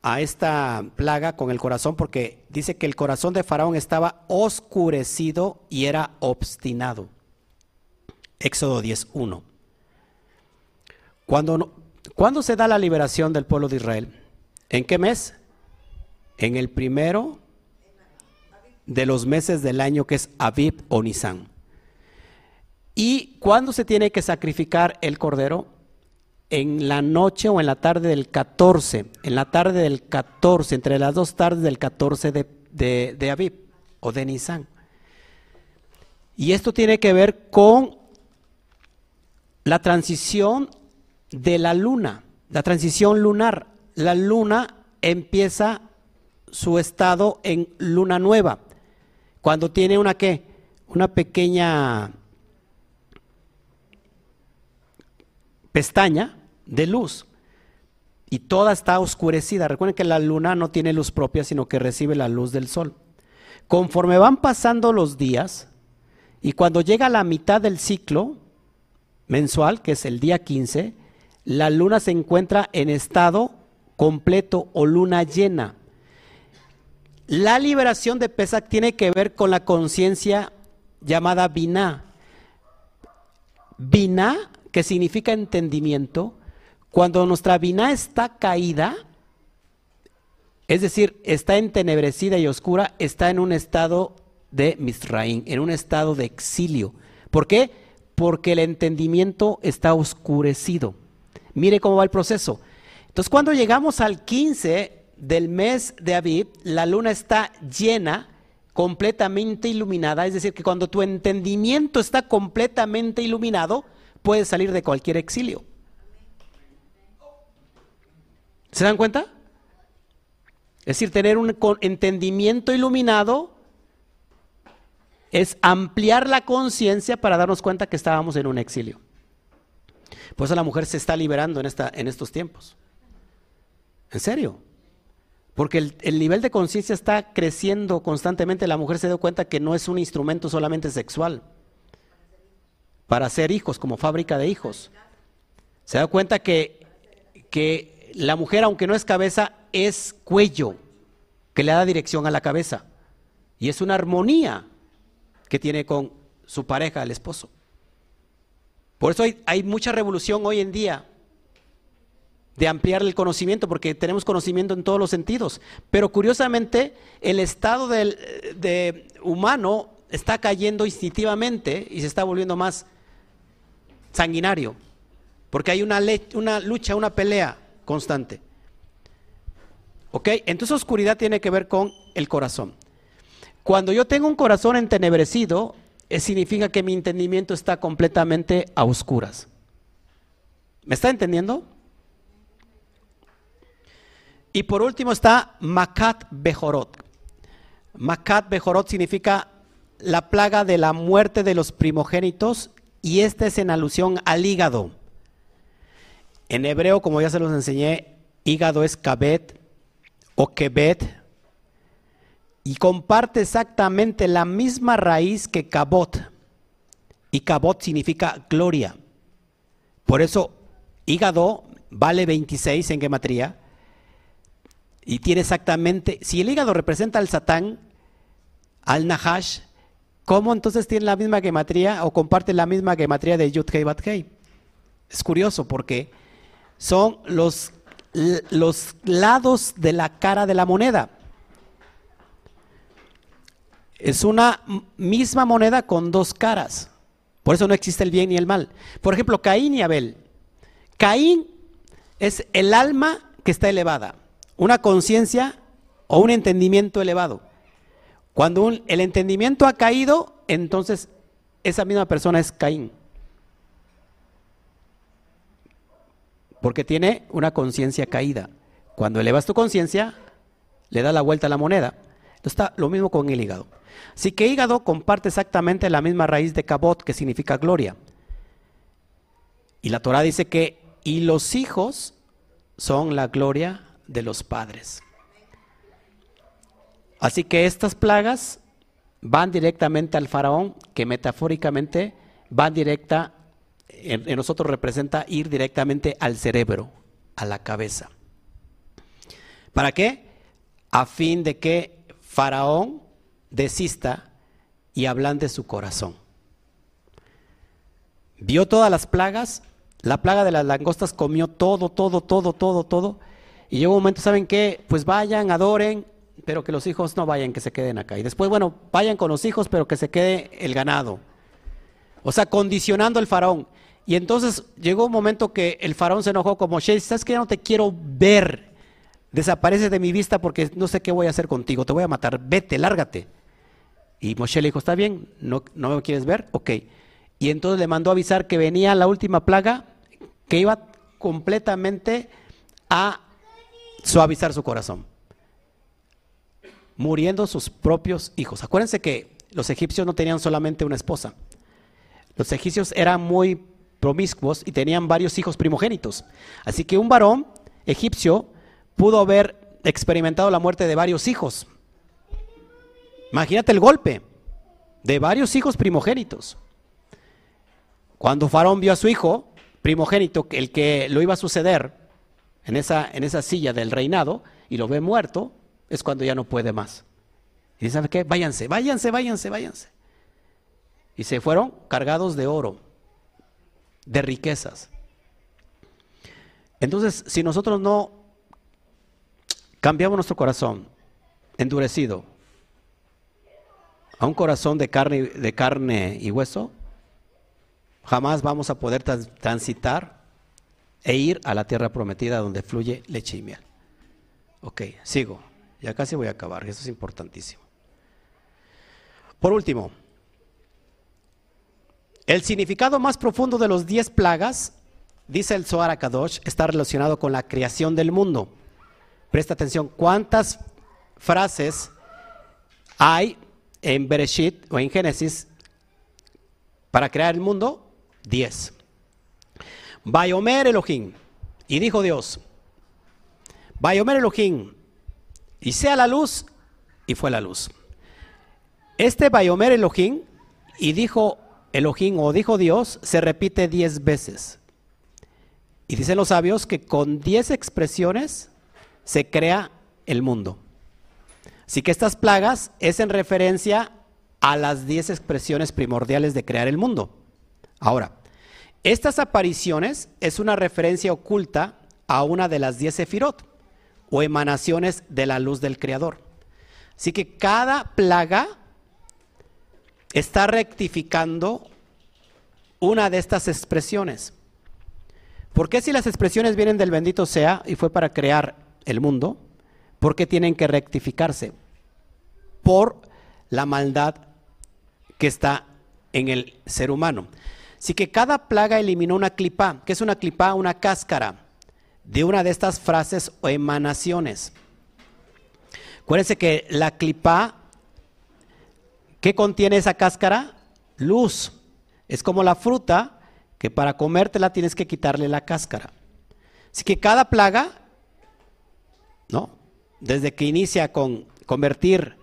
a esta plaga con el corazón porque dice que el corazón de Faraón estaba oscurecido y era obstinado. Éxodo 10.1. Cuando, ¿Cuándo se da la liberación del pueblo de Israel? ¿En qué mes? En el primero de los meses del año que es Aviv o Nisan. ¿Y cuándo se tiene que sacrificar el cordero? En la noche o en la tarde del 14, en la tarde del 14, entre las dos tardes del 14 de, de, Aviv o de Nisan. Y esto tiene que ver con la transición de la luna, la transición lunar. La luna empieza su estado en luna nueva. Cuando tiene una qué? Una pequeña pestaña de luz y toda está oscurecida. Recuerden que la luna no tiene luz propia, sino que recibe la luz del sol. Conforme van pasando los días y cuando llega la mitad del ciclo mensual, que es el día 15, la luna se encuentra en estado completo o luna llena. La liberación de Pesach tiene que ver con la conciencia llamada Binah. Binah, que significa entendimiento, cuando nuestra Binah está caída, es decir, está entenebrecida y oscura, está en un estado de Misraín, en un estado de exilio. ¿Por qué? Porque el entendimiento está oscurecido. Mire cómo va el proceso. Entonces, cuando llegamos al 15, del mes de Aviv, la luna está llena, completamente iluminada, es decir, que cuando tu entendimiento está completamente iluminado, puedes salir de cualquier exilio. ¿Se dan cuenta? Es decir, tener un entendimiento iluminado es ampliar la conciencia para darnos cuenta que estábamos en un exilio. Por eso la mujer se está liberando en, esta, en estos tiempos. ¿En serio? Porque el, nivel de conciencia está creciendo constantemente. La mujer se da cuenta que no es un instrumento solamente sexual para hacer hijos, como fábrica de hijos. Se da cuenta que, que la mujer, aunque no es cabeza, es cuello, que le da dirección a la cabeza. Y es una armonía que tiene con su pareja, el esposo. Por eso hay, hay mucha revolución hoy en día de ampliar el conocimiento, porque tenemos conocimiento en todos los sentidos. Pero curiosamente, el estado del de humano está cayendo instintivamente y se está volviendo más sanguinario, porque hay una, lucha, una pelea constante. ¿Ok? Entonces oscuridad tiene que ver con el corazón. Cuando yo tengo un corazón entenebrecido, eh, significa que mi entendimiento está completamente a oscuras. ¿Me está entendiendo? Y por último está Makat Bejorot. Makat Bejorot significa la plaga de la muerte de los primogénitos y esta es en alusión al hígado. En hebreo, como ya se los enseñé, hígado es kabet o kebet y comparte exactamente la misma raíz que kabot. Y kabot significa gloria. Por eso, hígado vale 26 en gematría y tiene exactamente, si el hígado representa al Satán, al Nahash, ¿cómo entonces tiene la misma gematría o comparte la misma gematría de Yud Hei Bat? Es curioso porque son los, los lados de la cara de la moneda. Es una misma moneda con dos caras. Por eso no existe el bien y el mal. Por ejemplo, Caín y Abel. Caín es el alma que está elevada, una conciencia o un entendimiento elevado. Cuando el entendimiento ha caído, entonces esa misma persona es Caín. Porque tiene una conciencia caída. Cuando elevas tu conciencia, le da la vuelta a la moneda. Está lo mismo con el hígado. Así que hígado comparte exactamente la misma raíz de cabot, que significa gloria. Y la Torah dice que y los hijos son la gloria de los padres. Así que estas plagas van directamente al faraón, que metafóricamente van directa, en, nosotros representa ir directamente al cerebro, a la cabeza. ¿Para qué? A fin de que faraón desista y ablande su corazón. Vio todas las plagas, la plaga de las langostas comió todo, todo, todo, todo, todo. Y llegó un momento, ¿saben qué? Pues vayan, adoren, pero que los hijos no vayan, que se queden acá. Y después, bueno, vayan con los hijos, pero que se quede el ganado. O sea, condicionando al faraón. Y entonces llegó un momento que el faraón se enojó como, Moshe, ¿sabes que ya no te quiero ver? Desaparece de mi vista porque no sé qué voy a hacer contigo, te voy a matar, vete, lárgate. Y Moshe le dijo, está bien, ¿no, no me quieres ver? Ok. Y entonces le mandó avisar que venía la última plaga que iba completamente a suavizar su corazón, muriendo sus propios hijos. Acuérdense que los egipcios no tenían solamente una esposa. Los egipcios eran muy promiscuos y tenían varios hijos primogénitos. Así que un varón egipcio pudo haber experimentado la muerte de varios hijos. Imagínate el golpe de varios hijos primogénitos. Cuando Faraón vio a su hijo primogénito, el que lo iba a suceder en esa, en esa silla del reinado, y lo ve muerto, es cuando ya no puede más. Y dice, ¿sabe qué? Váyanse, váyanse, váyanse, váyanse. Y se fueron cargados de oro, de riquezas. Entonces, si nosotros no cambiamos nuestro corazón endurecido a un corazón de carne, de carne y hueso, jamás vamos a poder transitar e ir a la tierra prometida donde fluye leche y miel. Ok, sigo. Ya casi voy a acabar, eso es importantísimo. Por último, el significado más profundo de los diez plagas, dice el Zohar Akadosh, está relacionado con la creación del mundo. Presta atención, ¿cuántas frases hay en Bereshit o en Génesis para crear el mundo? Diez. Bayomer Elohim. Y dijo Dios, Bayomer Elohim, y sea la luz, y fue la luz. Este Bayomer Elohim, y dijo Elohim o dijo Dios, se repite diez veces. Y dicen los sabios que con diez expresiones se crea el mundo. Así que estas plagas es en referencia a las diez expresiones primordiales de crear el mundo. Ahora, estas apariciones es una referencia oculta a una de las diez sefirot o emanaciones de la luz del Creador. Así que cada plaga está rectificando una de estas expresiones. ¿Por qué si las expresiones vienen del bendito sea y fue para crear el mundo? ¿Por qué tienen que rectificarse? Por la maldad que está en el ser humano. Así que cada plaga eliminó una clipa. ¿Qué es una clipa? Una cáscara de una de estas frases o emanaciones. Acuérdense que la clipa, ¿qué contiene esa cáscara? Luz. Es como la fruta que para comértela tienes que quitarle la cáscara. Así que cada plaga, ¿no? desde que inicia con convertir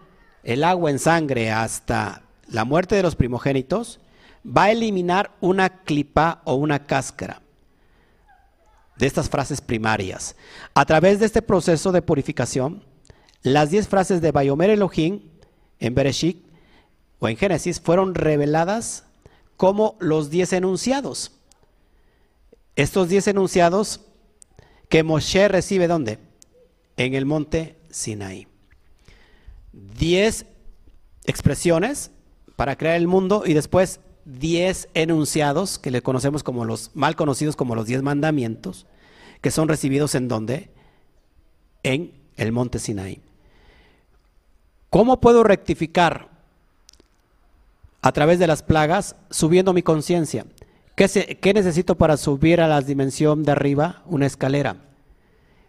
el agua en sangre hasta la muerte de los primogénitos, va a eliminar una clipa o una cáscara de estas frases primarias. A través de este proceso de purificación, las diez frases de Bayomer Elohim en Bereshit o en Génesis fueron reveladas como los diez enunciados. estos diez enunciados que Moshe recibe ¿dónde? En el monte Sinaí. Diez expresiones para crear el mundo y después diez enunciados que le conocemos como los mal conocidos como los diez mandamientos, que son recibidos en dónde? En el monte Sinaí. ¿Cómo puedo rectificar a través de las plagas subiendo mi conciencia? ¿Qué, necesito para subir a la dimensión de arriba? Una escalera.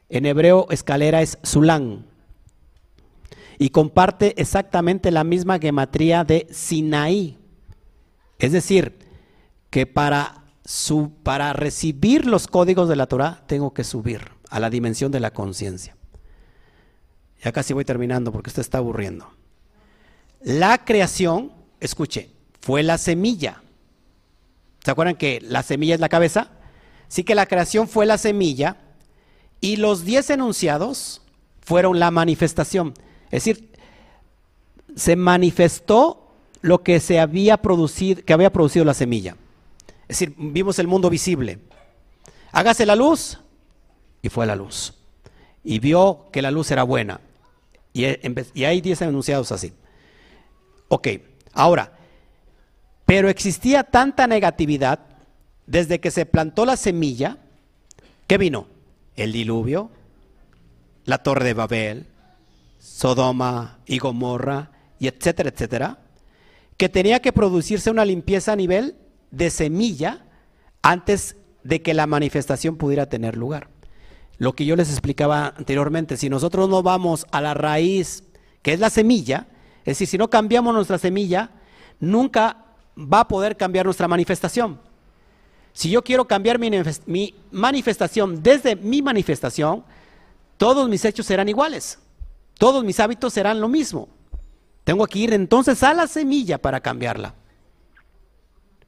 En hebreo, escalera es Zulán. Y comparte exactamente la misma gematría de Sinaí. Es decir, que para, para recibir los códigos de la Torah tengo que subir a la dimensión de la conciencia. Ya casi voy terminando porque usted está aburriendo. La creación, escuche, fue la semilla. ¿Se acuerdan que la semilla es la cabeza? Sí que la creación fue la semilla y los diez enunciados fueron la manifestación. Es decir, se manifestó lo que se había producido, que había producido la semilla. Es decir, vimos el mundo visible. Hágase la luz y fue la luz. Y vio que la luz era buena. Y, y hay diez enunciados así. Ok, ahora, pero existía tanta negatividad desde que se plantó la semilla, ¿qué vino? El diluvio, la torre de Babel, Sodoma y Gomorra, y etcétera, etcétera, que tenía que producirse una limpieza a nivel de semilla antes de que la manifestación pudiera tener lugar. Lo que yo les explicaba anteriormente, si nosotros no vamos a la raíz, que es la semilla, es decir, si no cambiamos nuestra semilla, nunca va a poder cambiar nuestra manifestación. Si yo quiero cambiar mi, manifestación desde mi manifestación, todos mis hechos serán iguales. Todos mis hábitos serán lo mismo. Tengo que ir entonces a la semilla para cambiarla.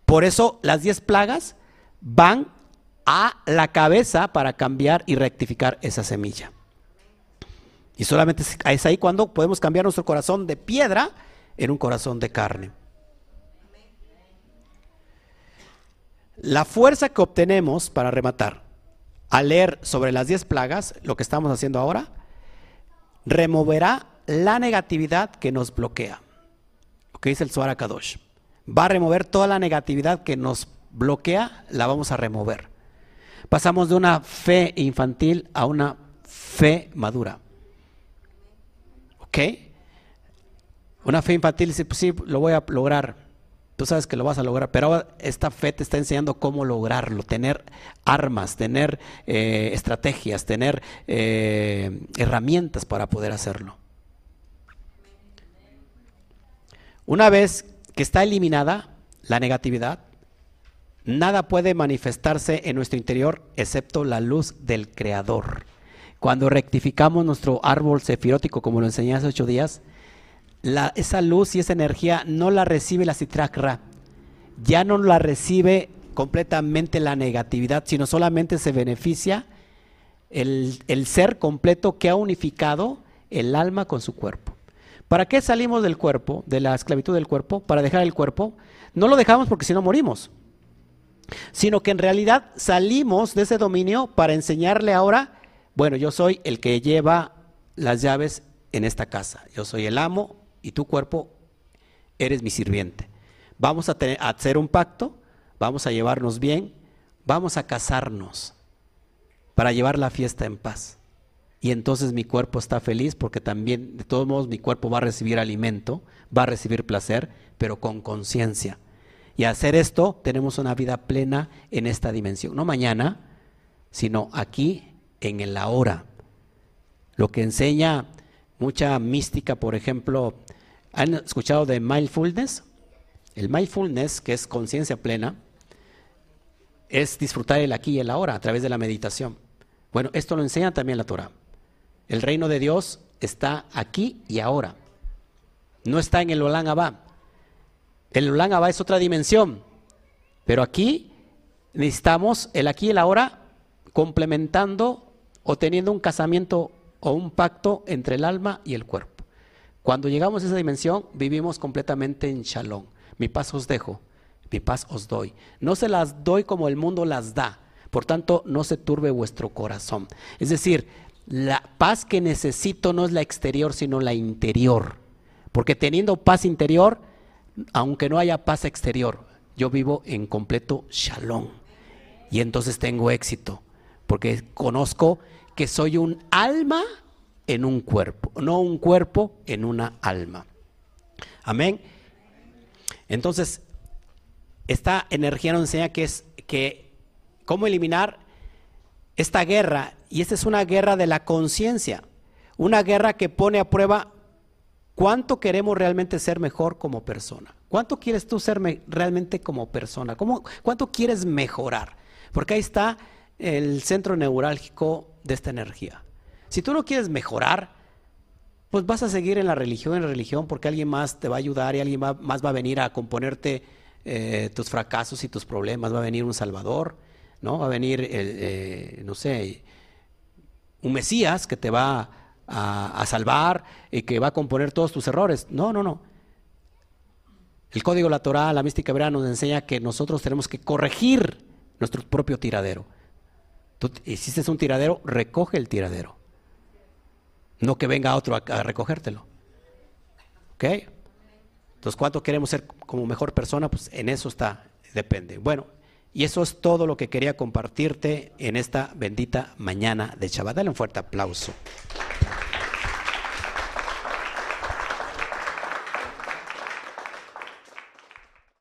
Por eso las diez plagas van a la cabeza para cambiar y rectificar esa semilla. Y solamente es ahí cuando podemos cambiar nuestro corazón de piedra en un corazón de carne. La fuerza que obtenemos para rematar al leer sobre las 10 plagas, lo que estamos haciendo ahora, removerá la negatividad que nos bloquea. Lo que dice el Suara Kadosh. Va a remover toda la negatividad que nos bloquea, la vamos a remover. Pasamos de una fe infantil a una fe madura. ¿Ok? Una fe infantil dice, pues sí, lo voy a lograr Tú sabes que lo vas a lograr, pero esta fe te está enseñando cómo lograrlo, tener armas, tener eh, estrategias, tener eh, herramientas para poder hacerlo. Una vez que está eliminada la negatividad, nada puede manifestarse en nuestro interior excepto la luz del Creador. Cuando rectificamos nuestro árbol sefirótico, como lo enseñé hace ocho días, esa luz y esa energía no la recibe la citrakra, ya no la recibe completamente la negatividad, sino solamente se beneficia el ser completo que ha unificado el alma con su cuerpo. ¿Para qué salimos del cuerpo, de la esclavitud del cuerpo? Para dejar el cuerpo. No lo dejamos porque si no morimos, sino que en realidad salimos de ese dominio para enseñarle ahora, bueno, yo soy el que lleva las llaves en esta casa, yo soy el amo, y tu cuerpo eres mi sirviente. Vamos a, tener, hacer un pacto, vamos a llevarnos bien, vamos a casarnos para llevar la fiesta en paz. Y entonces mi cuerpo está feliz porque también, de todos modos, mi cuerpo va a recibir alimento, va a recibir placer, pero con conciencia. Y hacer esto tenemos una vida plena en esta dimensión. No mañana, sino aquí en el ahora. Lo que enseña mucha mística, por ejemplo, ¿han escuchado de mindfulness? El mindfulness, que es conciencia plena, es disfrutar el aquí y el ahora a través de la meditación. Bueno, esto lo enseña también la Torah. El reino de Dios está aquí y ahora. No está en el Olán Abba. El Olán Abba es otra dimensión. Pero aquí necesitamos el aquí y el ahora complementando o teniendo un casamiento o un pacto entre el alma y el cuerpo. Cuando llegamos a esa dimensión, vivimos completamente en shalom. Mi paz os dejo, mi paz os doy. No se las doy como el mundo las da, Por tanto, no se turbe vuestro corazón. Es decir, la paz que necesito no es la exterior, sino la interior. Porque teniendo paz interior, aunque no haya paz exterior, yo vivo en completo shalom. Y entonces tengo éxito, porque conozco que soy un alma en un cuerpo, no un cuerpo en una alma. Amén. Entonces, esta energía nos enseña que es que cómo eliminar esta guerra, y esta es una guerra de la conciencia, una guerra que pone a prueba cuánto queremos realmente ser mejor como persona. ¿Cuánto quieres tú ser realmente como persona? ¿Cómo, ¿Cuánto quieres mejorar? Porque ahí está el centro neurálgico de esta energía. Si tú no quieres mejorar, pues vas a seguir en la religión, en la religión, porque alguien más te va a ayudar y alguien más va a venir a componerte eh, tus fracasos y tus problemas, va a venir un Salvador, ¿no? Va a venir, eh, no sé, un Mesías que te va a, salvar y que va a componer todos tus errores. No, no, no. El código la Torah, la mística hebrea nos enseña que nosotros tenemos que corregir nuestro propio tiradero. Tú hiciste un tiradero, recoge el tiradero. No que venga otro a, a recogértelo. ¿Ok? Entonces, ¿cuánto queremos ser como mejor persona? Pues en eso está, depende. Bueno, y eso es todo lo que quería compartirte en esta bendita mañana de Shabbat. Dale un fuerte aplauso.